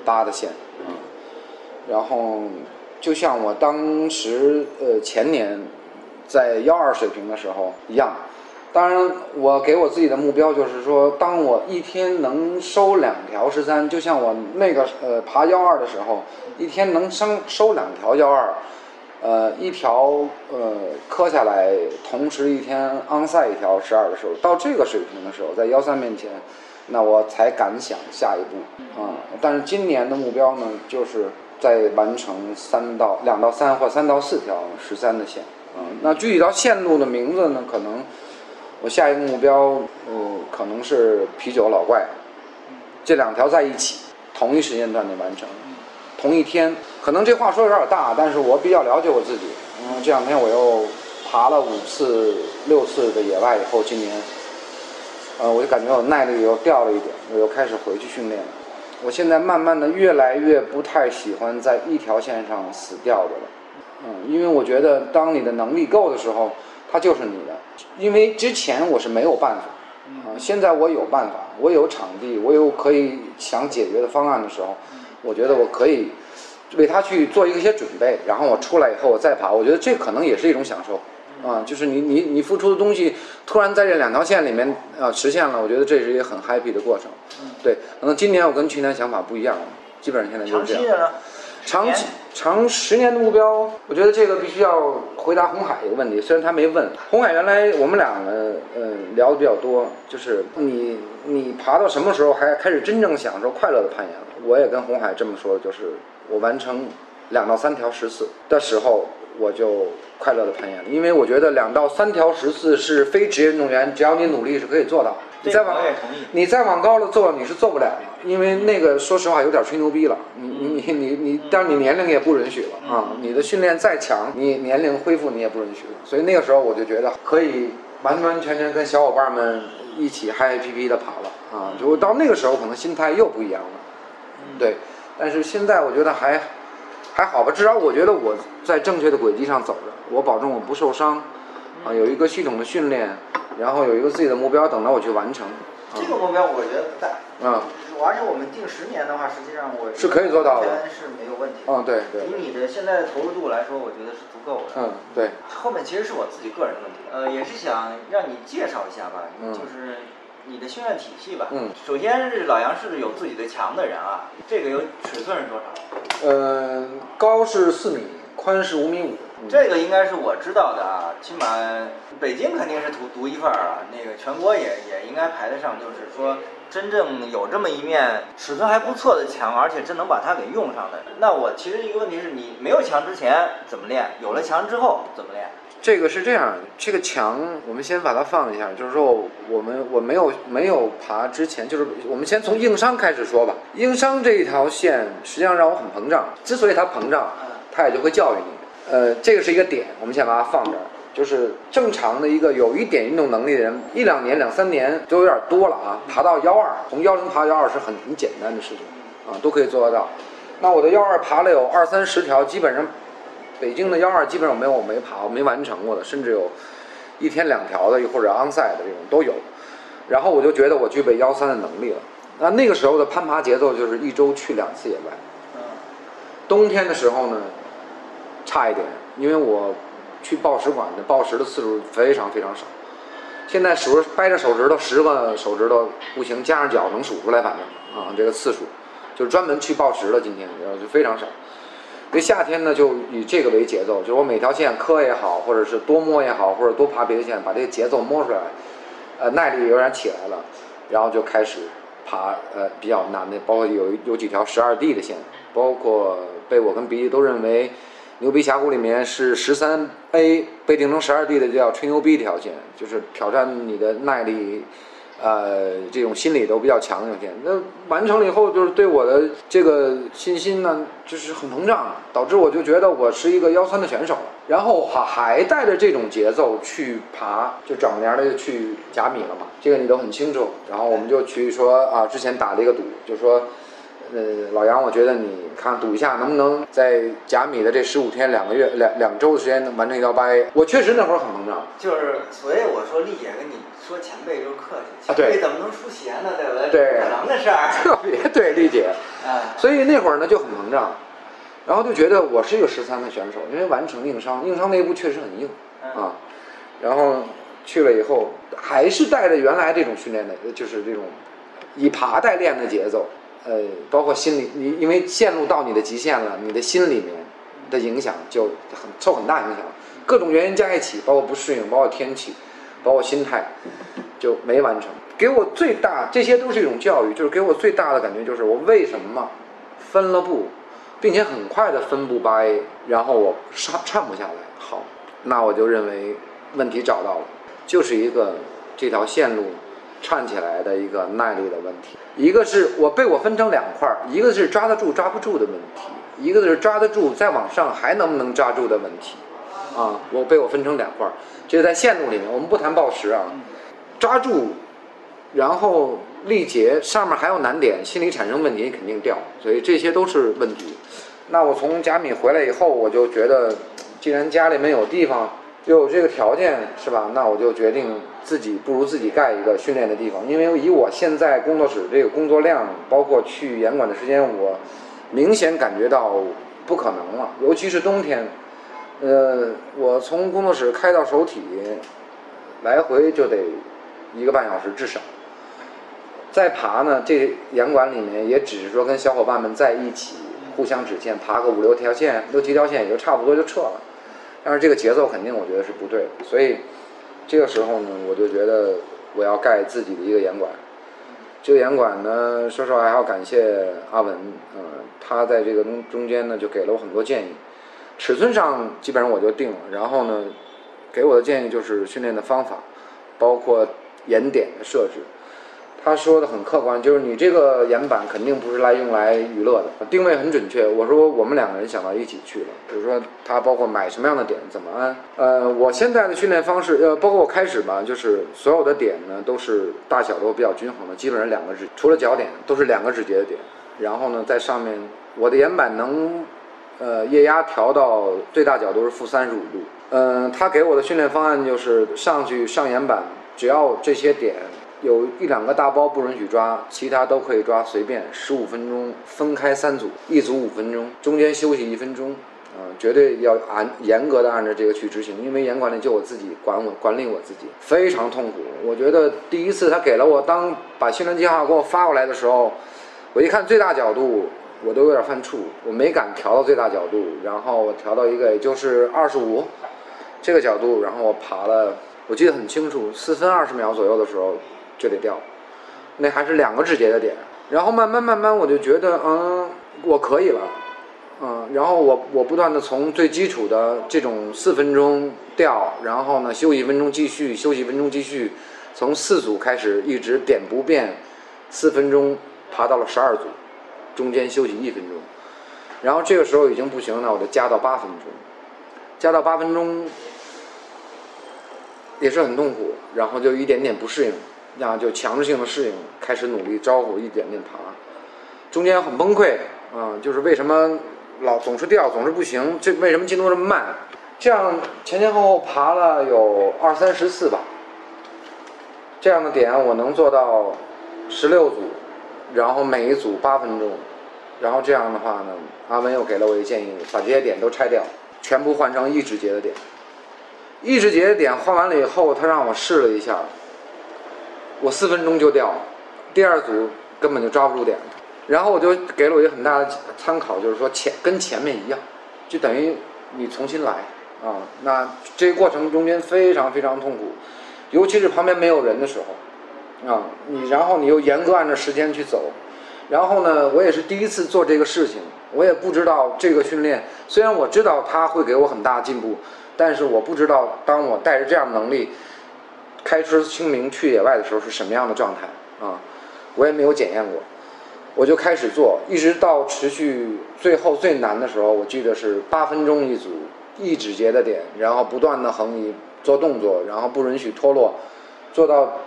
S2: 八的线啊。然后，就像我当时呃前年在幺二水平的时候一样。当然，我给我自己的目标就是说，当我一天能收两条十三，就像我那个呃爬幺二的时候，一天能收收两条幺二，呃一条呃磕下来，同时一天昂赛一条十二的时候，到这个水平的时候，在幺三面前，那我才敢想下一步啊、但是今年的目标呢，就是再完成三到两到三或三到四条十三的线啊、那具体到线路的名字呢，可能。我下一个目标，呃，可能是啤酒老怪，这两条在一起，同一时间段内完成，同一天。可能这话说的有点大，但是我比较了解我自己。嗯，这两天我又爬了五次、六次的野外以后，今年呃，我就感觉我耐力又掉了一点，我又开始回去训练了。我现在慢慢的越来越不太喜欢在一条线上死吊着了，嗯，因为我觉得当你的能力够的时候，它就是你的。因为之前我是没有办法，啊，现在我有办法，我有场地，我有可以想解决的方案的时候，我觉得我可以为他去做一些准备，然后我出来以后我再爬，我觉得这可能也是一种享受。啊，就是你你你付出的东西，突然在这两条线里面啊实现了，我觉得这是一个很 happy 的过程。对，可能今年我跟去年想法不一样，基本上现在就是这样。长期长十年的目标，我觉得这个必须要回答红海一个问题，虽然他没问。红海原来我们俩呢嗯聊的比较多，就是你你爬到什么时候还开始真正享受快乐的攀岩？我也跟红海这么说，就是我完成两到三条十次的时候。我就快乐的攀岩了，因为我觉得两到三条十次是非职业运动员，只要你努力是可以做到。你再往你再往高了做，你是做不了的，因为那个说实话有点吹牛逼了。你你你你你，但是你年龄也不允许了啊！你的训练再强，你年龄恢复你也不允许了。所以那个时候我就觉得可以完完全全跟小伙伴们一起嗨嗨皮皮的跑了啊！就到那个时候可能心态又不一样了，对。但是现在我觉得还。还好吧，至少我觉得我在正确的轨迹上走着，我保证我不受伤，啊，有一个系统的训练，然后有一个自己的目标等着我去完成。
S3: 这个目标我觉得不大。嗯。而且我们定十年的话，实际上我
S2: 是可以做到的，
S3: 是没有问题。
S2: 嗯，对对。
S3: 以你的现在的投入度来说，我觉得是足够的。
S2: 嗯，对。
S3: 后面其实是我自己个人的问题，呃，也是想让你介绍一下吧，就是。你的训练体系吧，嗯，首先是老杨是有自己的墙的人啊，这个有尺寸是多少？
S2: 呃，高是四米，宽是五米五。
S3: 这个应该是我知道的啊，起码北京肯定是独独一份儿啊，那个全国也也应该排得上，就是说真正有这么一面尺寸还不错的墙，而且真能把它给用上的。那我其实一个问题是你没有墙之前怎么练，有了墙之后怎么练？
S2: 这个是这样，这个墙我们先把它放一下，就是说我们我没有没有爬之前，就是我们先从硬伤开始说吧。硬伤这一条线实际上让我很膨胀，之所以它膨胀，它也就会教育你。呃，这个是一个点，我们先把它放这儿。就是正常的一个有一点运动能力的人，一两年两三年都有点多了啊，爬到幺二，从幺零爬幺二是很很简单的事情啊，都可以做得到。那我的幺二爬了有二三十条，基本上。北京的幺二基本上没有我没爬，我没完成过的，甚至有一天两条的，或者昂赛的这种都有。然后我就觉得我具备幺三的能力了。那那个时候的攀爬节奏就是一周去两次野外。冬天的时候呢，差一点，因为我去报石馆的报时的次数非常非常少。现在数掰着手指头，十个手指头不行，加上脚能数出来，反正啊这个次数，就是专门去报时了。今天就非常少。这夏天呢，就以这个为节奏，就是我每条线磕也好，或者是多摸也好，或者多爬别的线，把这个节奏摸出来，呃，耐力有点起来了，然后就开始爬呃比较难的，包括有有几条十二 D 的线，包括被我跟鼻子都认为牛逼峡谷里面是十三 A 被定成十二 D 的叫吹牛逼这条线，就是挑战你的耐力。呃，这种心理都比较强，有些那完成了以后，就是对我的这个信心呢，就是很膨胀，导致我就觉得我是一个幺三的选手。然后还还带着这种节奏去爬，就整年的去甲米了嘛，这个你都很清楚。然后我们就去说啊，之前打了一个赌，就说。呃，老杨，我觉得你看赌一下，能不能在贾米的这十五天、两个月、两两周的时间能完成一条八 A？我确实那会儿很膨胀。
S3: 就是，所以我说丽姐跟你说前辈就客气，前辈怎么能输鞋呢？对不对？
S2: 对，
S3: 可能的事儿。
S2: 特别对，[LAUGHS] 丽姐。啊。所以那会儿呢就很膨胀，然后就觉得我是一个十三的选手，因为完成硬伤，硬伤那一步确实很硬啊。然后去了以后，还是带着原来这种训练的，就是这种以爬代练的节奏。呃，包括心理，你因为陷入到你的极限了，你的心里面的影响就很受很大影响，各种原因加一起，包括不适应，包括天气，包括心态，就没完成。给我最大，这些都是一种教育，就是给我最大的感觉就是我为什么分了步，并且很快的分步八 A，然后我刹颤不下来。好，那我就认为问题找到了，就是一个这条线路。串起来的一个耐力的问题，一个是我被我分成两块儿，一个是抓得住抓不住的问题，一个是抓得住再往上还能不能抓住的问题，啊，我被我分成两块儿，这是在线路里面，我们不谈报时啊，抓住然后力竭，上面还有难点，心理产生问题肯定掉，所以这些都是问题。那我从贾米回来以后，我就觉得，既然家里面有地方，又有这个条件，是吧？那我就决定自己不如自己盖一个训练的地方，因为以我现在工作室这个工作量，包括去严管的时间，我明显感觉到不可能了，尤其是冬天。呃，我从工作室开到首体，来回就得一个半小时至少。再爬呢，这严管里面也只是说跟小伙伴们在一起，互相指线，爬个五六条线、六七条线也就差不多就撤了。但是这个节奏肯定我觉得是不对的，所以这个时候呢，我就觉得我要盖自己的一个严管。这个严管呢，说实话还要感谢阿文，嗯、他在这个中中间呢就给了我很多建议。尺寸上基本上我就定了，然后呢，给我的建议就是训练的方法，包括眼点的设置。他说的很客观，就是你这个岩板肯定不是来用来娱乐的，定位很准确。我说我们两个人想到一起去了，比如说他包括买什么样的点，怎么安。呃，我现在的训练方式，呃，包括我开始吧，就是所有的点呢都是大小都比较均衡的，基本上两个指，除了脚点都是两个指节的点。然后呢，在上面我的岩板能，呃，液压调到最大角度是负三十五度。嗯、他给我的训练方案就是上去上岩板，只要这些点有一两个大包不允许抓，其他都可以抓，随便十五分钟分开三组，一组五分钟，中间休息一分钟，啊、绝对要按严格的按照这个去执行，因为严管理就我自己管我管理我自己，非常痛苦。我觉得第一次他给了我当把训练计划给我发过来的时候，我一看最大角度，我都有点犯怵，我没敢调到最大角度，然后我调到一个也就是二十五这个角度，然后我爬了，我记得很清楚，四分二十秒左右的时候就得掉，那还是两个指节的点，然后慢慢慢慢我就觉得，嗯，我可以了。嗯，然后我我不断的从最基础的这种四分钟掉，然后呢休息一分钟继续，休息一分钟继续，从四组开始一直点不变，四分钟爬到了十二组，中间休息一分钟，然后这个时候已经不行了，我就加到八分钟，加到八分钟也是很痛苦，然后就一点点不适应，那就强制性的适应，开始努力招呼，一点点爬，中间很崩溃啊、就是为什么老总是掉，总是不行，这为什么进度这么慢？这样前前后后爬了有二三十次吧，这样的点我能做到十六组，然后每一组八分钟，然后这样的话呢，阿文又给了我一个建议，把这些点都拆掉，全部换成一指节的点。一指节的点换完了以后，他让我试了一下，我四分钟就掉，第二组根本就抓不住点，然后我就给了我一个很大的参考，就是说前跟前面一样，就等于你重新来啊。那这个过程中间非常非常痛苦，尤其是旁边没有人的时候啊，你然后你又严格按照时间去走，然后呢，我也是第一次做这个事情，我也不知道这个训练，虽然我知道它会给我很大进步，但是我不知道当我带着这样的能力开春清明去野外的时候是什么样的状态啊，我也没有检验过。我就开始做，一直到持续最后最难的时候，我记得是八分钟一组，一指节的点，然后不断的横移做动作，然后不允许脱落，做到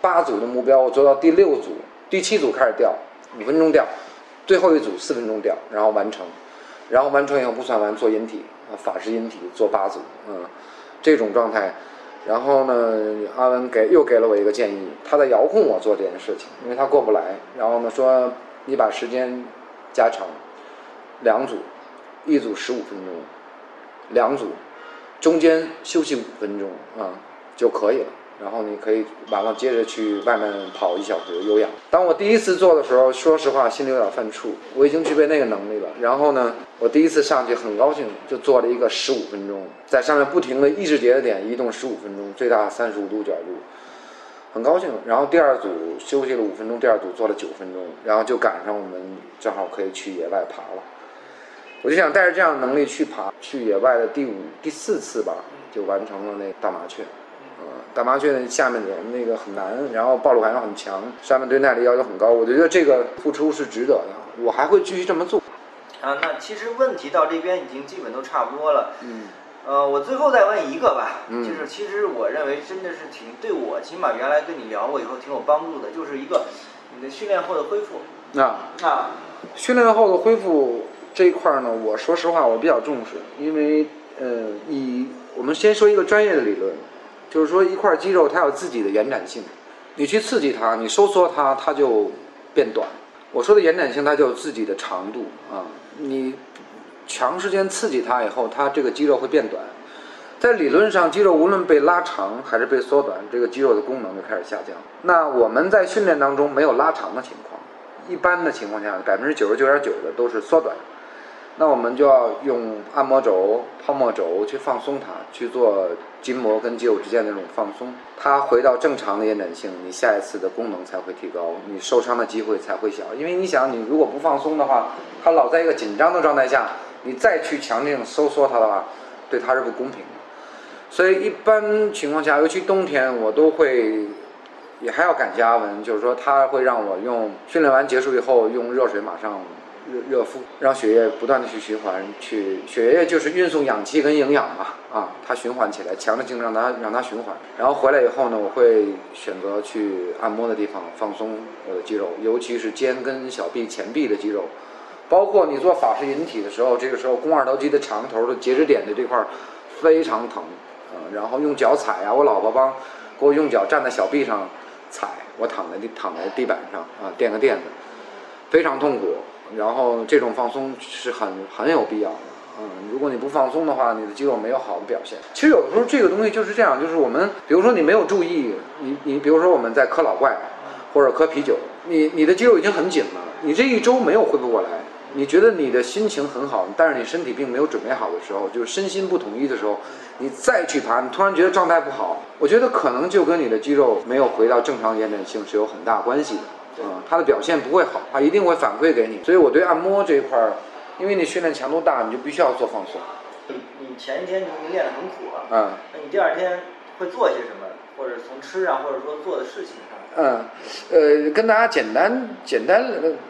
S2: 八组的目标，我做到第六组，第七组开始掉，五分钟掉，最后一组四分钟掉，然后完成，然后完成以后不算完，做引体啊，法式引体做八组，嗯，这种状态。然后呢，阿文给又给了我一个建议，他在遥控我做这件事情，因为他过不来。然后呢，说你把时间加长，两组，一组十五分钟，两组，中间休息五分钟啊就可以了。然后你可以完了接着去外面跑一小时有氧。当我第一次做的时候，说实话心里有点犯怵，我已经具备那个能力了。然后呢，我第一次上去很高兴，就做了一个十五分钟，在上面不停的意识节的点移动十五分钟，最大三十五度角度，很高兴。然后第二组休息了五分钟，第二组做了九分钟，然后就赶上我们正好可以去野外爬了。我就想带着这样的能力去爬，去野外的第五、第四次吧，就完成了那大麻雀。呃，大麻雀的下面的那个很难，然后暴露感又很强，上面对耐力要求很高，我觉得这个付出是值得的，我还会继续这么做。
S3: 啊，那其实问题到这边已经基本都差不多了。
S2: 嗯
S3: 呃，我最后再问一个吧，
S2: 嗯
S3: 就是其实我认为真的是挺对我，起码原来跟你聊过以后挺有帮助的，就是一个你的训练后的恢复
S2: 那
S3: 啊，
S2: 训练后的恢复这一块儿呢，我说实话我比较重视，因为呃，以我们先说一个专业的理论，就是说一块肌肉它有自己的延展性，你去刺激它，你收缩它，它就变短。我说的延展性，它就有自己的长度啊，你长时间刺激它以后，它这个肌肉会变短。在理论上，肌肉无论被拉长还是被缩短，这个肌肉的功能就开始下降。那我们在训练当中没有拉长的情况，一般的情况下，百分之九十九点九的都是缩短。那我们就要用按摩轴、泡沫轴去放松它，去做筋膜跟肌肉之间的那种放松，它回到正常的延展性，你下一次的功能才会提高，你受伤的机会才会小。因为你想，你如果不放松的话，它老在一个紧张的状态下，你再去强劲收缩它的话，对它是不公平的。所以一般情况下，尤其冬天，我都会也还要感谢阿文，就是说他会让我用训练完结束以后用热水马上热热敷，让血液不断的去循环，去血液就是运送氧气跟营养嘛，啊，它循环起来，强制性让它让它循环。然后回来以后呢，我会选择去按摩的地方放松我的肌肉，尤其是肩跟小臂前臂的肌肉。包括你做法式引体的时候，这个时候肱二头肌的长头的截止点的这块非常疼，啊，然后用脚踩啊，我老婆帮给我用脚站在小臂上踩，我躺在地躺在地板上啊，垫个垫子，非常痛苦。然后这种放松是很很有必要的，嗯，如果你不放松的话，你的肌肉没有好的表现。其实有的时候这个东西就是这样，就是我们比如说你没有注意，你你比如说我们在磕老怪或者磕啤酒，你你的肌肉已经很紧了，你这一周没有恢复过来，你觉得你的心情很好，但是你身体并没有准备好的时候，就是身心不统一的时候，你再去爬，你突然觉得状态不好，我觉得可能就跟你的肌肉没有回到正常延展性是有很大关系的。啊、它的表现不会好，它一定会反馈给你。所以我对按摩这一块儿，因为你训练强度大，你就必须要做放松。
S3: 你你前一天你练得很苦啊，
S2: 嗯
S3: 那你第二天会做些什么，或者从吃上，或者说做的事情上，
S2: 嗯，呃，跟大家简单简单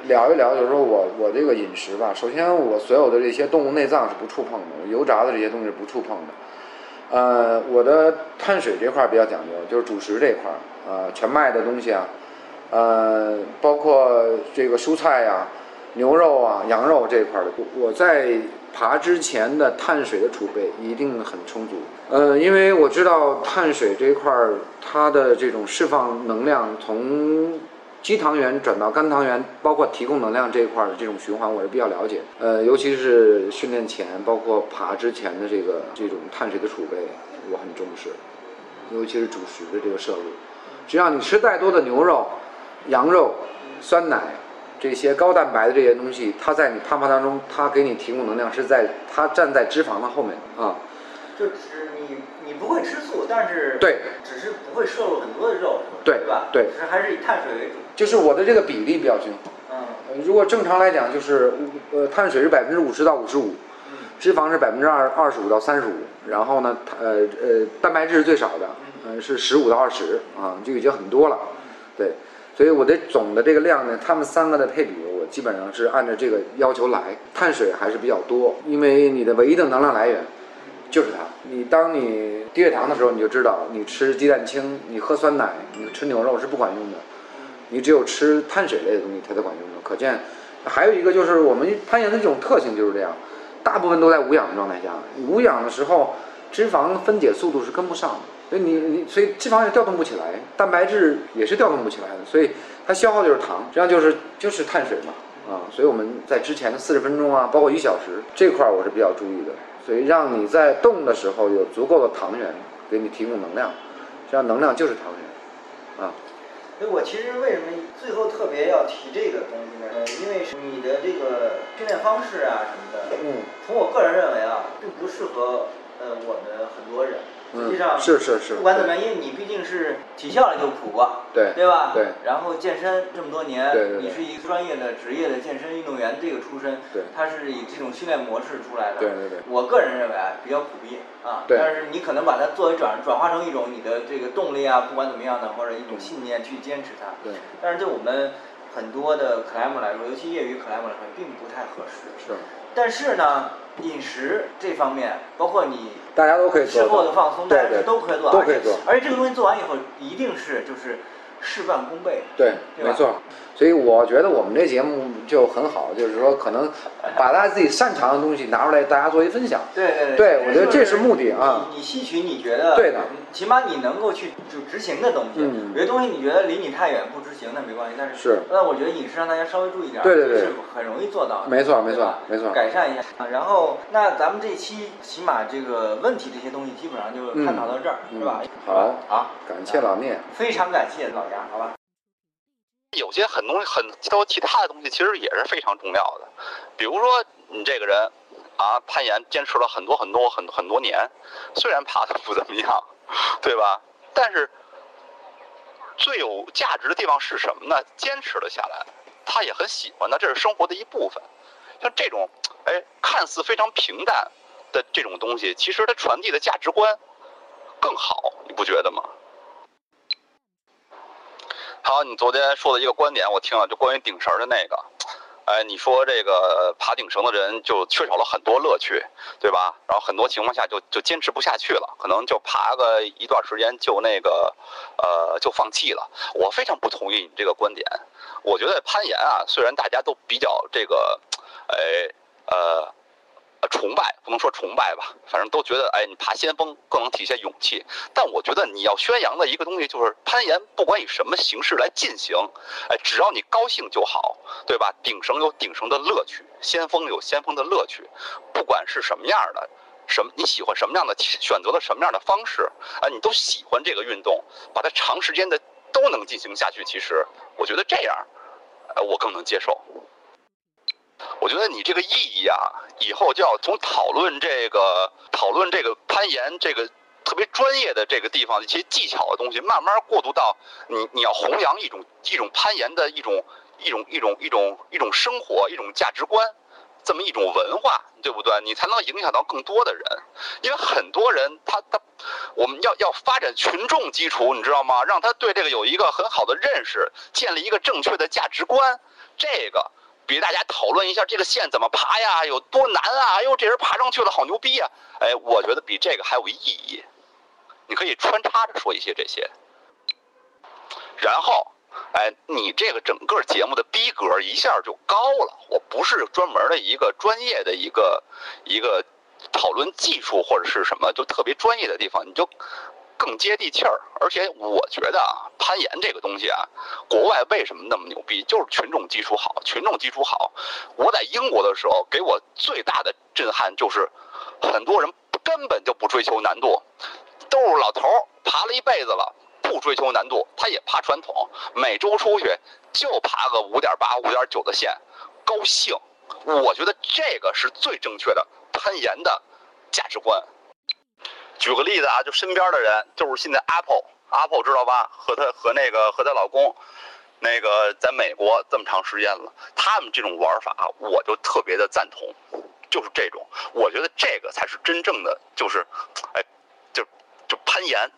S2: 聊一聊，就是说我我这个饮食吧。首先，我所有的这些动物内脏是不触碰的，油炸的这些东西是不触碰的。呃，我的碳水这块儿比较讲究，就是主食这块儿，呃，全麦的东西啊，呃，包括这个蔬菜呀、牛肉啊、羊肉这一块儿的，我在爬之前的碳水的储备一定很充足。呃，因为我知道碳水这一块儿，它的这种释放能量从肌糖原转到肝糖原，包括提供能量这一块儿的这种循环，我是比较了解。呃，尤其是训练前，包括爬之前的这个这种碳水的储备，我很重视，尤其是主食的这个摄入。只要你吃再多的牛肉、羊肉、酸奶这些高蛋白的这些东西，它在你攀爬当中，它给你提供能量是在它站在脂肪的后面啊。
S3: 就只你你不会吃素，但是
S2: 对，
S3: 只是不会摄入很多的肉，
S2: 对
S3: 吧？
S2: 对
S3: 只是还是以碳水为主。
S2: 就是我的这个比例比较均衡。
S3: 嗯
S2: 呃如果正常来讲，就是呃碳水是百分之五十到五十五，
S3: 嗯
S2: 脂肪是百分之二二十五到三十五，然后呢，呃呃蛋白质是最少的，呃是十五到二十啊，就已经很多了，对，所以我的总的这个量呢，他们三个的配比，我基本上是按照这个要求来，碳水还是比较多，因为你的唯一的能量来源就是它。你当你低血糖的时候，你就知道，你吃鸡蛋清，你喝酸奶，你吃牛肉是不管用的。你只有吃碳水类的东西，它才管用的。可见，还有一个就是我们攀岩的这种特性就是这样，大部分都在无氧的状态下。无氧的时候，脂肪分解速度是跟不上的，所以你你所以脂肪也调动不起来，蛋白质也是调动不起来的，所以它消耗就是糖，实际上就是就是碳水嘛啊。所以我们在之前的四十分钟啊，包括一小时这块儿我是比较注意的，所以让你在动的时候有足够的糖原给你提供能量，实际上能量就是糖源啊。
S3: 所以我其实为什么最后特别要提这个东西呢？呃，因为你的这个训练方式啊什么的，
S2: 嗯。
S3: 从我个人认为啊，并不适合呃我们很多人。实际上，
S2: 嗯是是是
S3: 不管怎么样，因为你毕竟是体校里就苦过，
S2: 对
S3: 对吧？
S2: 对。
S3: 然后健身这么多年，你是一个专业的职业的健身运动员这个出身，
S2: 对
S3: 他是以这种训练模式出来的。
S2: 对对对
S3: 我个人认为啊，比较苦逼啊，
S2: 对
S3: 但是你可能把它作为转转化成一种你的这个动力啊，不管怎么样的，或者一种信念去坚持它。
S2: 对，
S3: 但是对我们很多的 climber 来说，尤其业余 climber 来说，并不太合适。
S2: 是，
S3: 但是呢，饮食这方面，包括你
S2: 大家都可以做
S3: 事后的放松，大家
S2: 对对
S3: 是都可以做，
S2: 都可以做
S3: 而且这个东西做完以后，一定是就是事半功倍。
S2: 对，
S3: 对吧
S2: 没错。所以我觉得我们这节目就很好，就是说可能把大家自己擅长的东西拿出来，大家做一分享。
S3: 对对
S2: 对我觉得这
S3: 是
S2: 目的啊
S3: 你你吸取你觉得
S2: 对的，
S3: 起码你能够去就执行的东西。
S2: 嗯
S3: 有些东西你觉得离你太远不执行那没关系，但是
S2: 是
S3: 那我觉得饮食让大家稍微注意点儿，
S2: 对对对
S3: 是很容易做到的。
S2: 没错没错没错
S3: 改善一下。然后那咱们这期起码这个问题这些东西基本上就探讨到这儿，
S2: 嗯
S3: 是吧？
S2: 好
S3: 好，
S2: 感谢老聂。
S3: 非常感谢老杨，好吧？
S5: 有些很东西很都其他的东西其实也是非常重要的，比如说你这个人啊，攀岩坚持了很多很多很很多年，虽然爬的不怎么样，对吧？但是最有价值的地方是什么呢？坚持了下来，他也很喜欢的，这是生活的一部分。像这种哎，看似非常平淡的这种东西，其实它传递的价值观更好，你不觉得吗？好，你昨天说的一个观点，我听了，就关于顶绳的那个。哎，你说这个爬顶绳的人就缺少了很多乐趣，对吧？然后很多情况下就就坚持不下去了，可能就爬个一段时间就那个，呃，就放弃了。我非常不同意你这个观点。我觉得攀岩啊，虽然大家都比较这个，哎，呃。呃，崇拜不能说崇拜吧，反正都觉得，哎，你爬先锋更能体现勇气。但我觉得你要宣扬的一个东西就是攀岩，不管以什么形式来进行，哎，只要你高兴就好，对吧？顶绳有顶绳的乐趣，先锋有先锋的乐趣，不管是什么样的，什么你喜欢什么样的，选择了什么样的方式，啊，你都喜欢这个运动，把它长时间的都能进行下去。其实我觉得这样，呃，我更能接受。我觉得你这个意义啊，以后就要从讨论这个讨论这个攀岩这个特别专业的这个地方的一些技巧的东西，慢慢过渡到你你要弘扬一种一种攀岩的一种一种一种一种一种生活一种价值观，这么一种文化，对不对？你才能影响到更多的人，因为很多人他他我们要要发展群众基础，你知道吗？让他对这个有一个很好的认识，建立一个正确的价值观，这个。比大家讨论一下这个线怎么爬呀，有多难啊！哎呦，这人爬上去了，好牛逼呀！哎，我觉得比这个还有意义。你可以穿插着说一些这些，然后，哎，你这个整个节目的逼格一下就高了。我不是专门的一个专业的一个一个讨论技术或者是什么就特别专业的地方，你就更接地气儿。而且我觉得啊，攀岩这个东西啊，国外为什么那么牛逼？就是群众基础好，群众基础好。我在英国的时候，给我最大的震撼就是，很多人根本就不追求难度，都是老头儿爬了一辈子了，不追求难度，他也爬传统，每周出去就爬个五点八、五点九的线，高兴。我觉得这个是最正确的攀岩的价值观。举个例子啊，就身边的人，就是现在 Apple，Apple 知道吧？和她和那个和她老公，那个在美国这么长时间了，他们这种玩法，我就特别的赞同，就是这种，我觉得这个才是真正的，就是，哎，就就攀岩，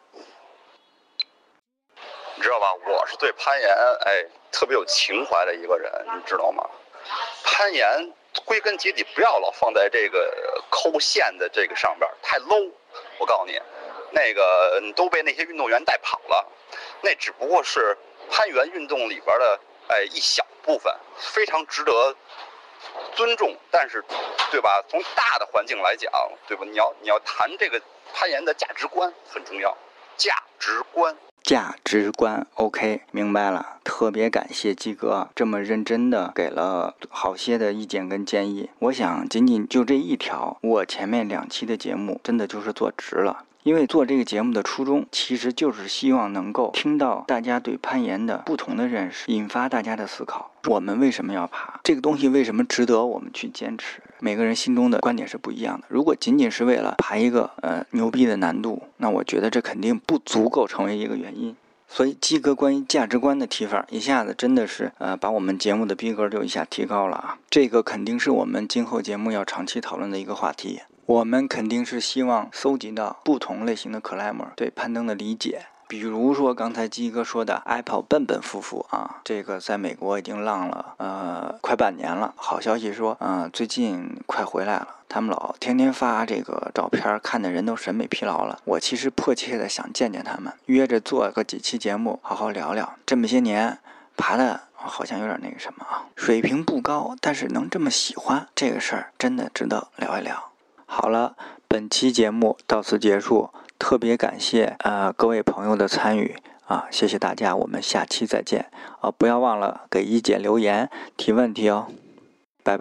S5: 你知道吧？我是对攀岩哎特别有情怀的一个人，你知道吗？攀岩归根结底不要老放在这个抠线的这个上边，太 low。我告诉你，那个都被那些运动员带跑了，那只不过是攀岩运动里边的哎一小部分，非常值得尊重。但是，对吧？从大的环境来讲，对吧？你要你要谈这个攀岩的价值观很重要，价值观。
S1: 价值观，OK，明白了。特别感谢鸡哥这么认真的给了好些的意见跟建议。我想仅仅就这一条，我前面两期的节目真的就是做值了。因为做这个节目的初衷，其实就是希望能够听到大家对攀岩的不同的认识，引发大家的思考。我们为什么要爬？这个东西为什么值得我们去坚持？每个人心中的观点是不一样的。如果仅仅是为了爬一个呃牛逼的难度，那我觉得这肯定不足够成为一个原因。所以鸡哥关于价值观的提法，一下子真的是呃把我们节目的逼格就一下提高了啊！这个肯定是我们今后节目要长期讨论的一个话题。我们肯定是希望搜集到不同类型的 climber 对攀登的理解，比如说刚才鸡哥说的 Apple 笨笨夫妇啊，这个在美国已经浪了呃快半年了。好消息说，嗯，最近快回来了。他们老天天发这个照片，看的人都审美疲劳了。我其实迫切的想见见他们，约着做个几期节目，好好聊聊。这么些年爬的，好像有点那个什么啊，水平不高，但是能这么喜欢这个事儿，真的值得聊一聊。好了，本期节目到此结束，特别感谢呃各位朋友的参与啊，谢谢大家，我们下期再见啊！不要忘了给一姐留言提问题哦。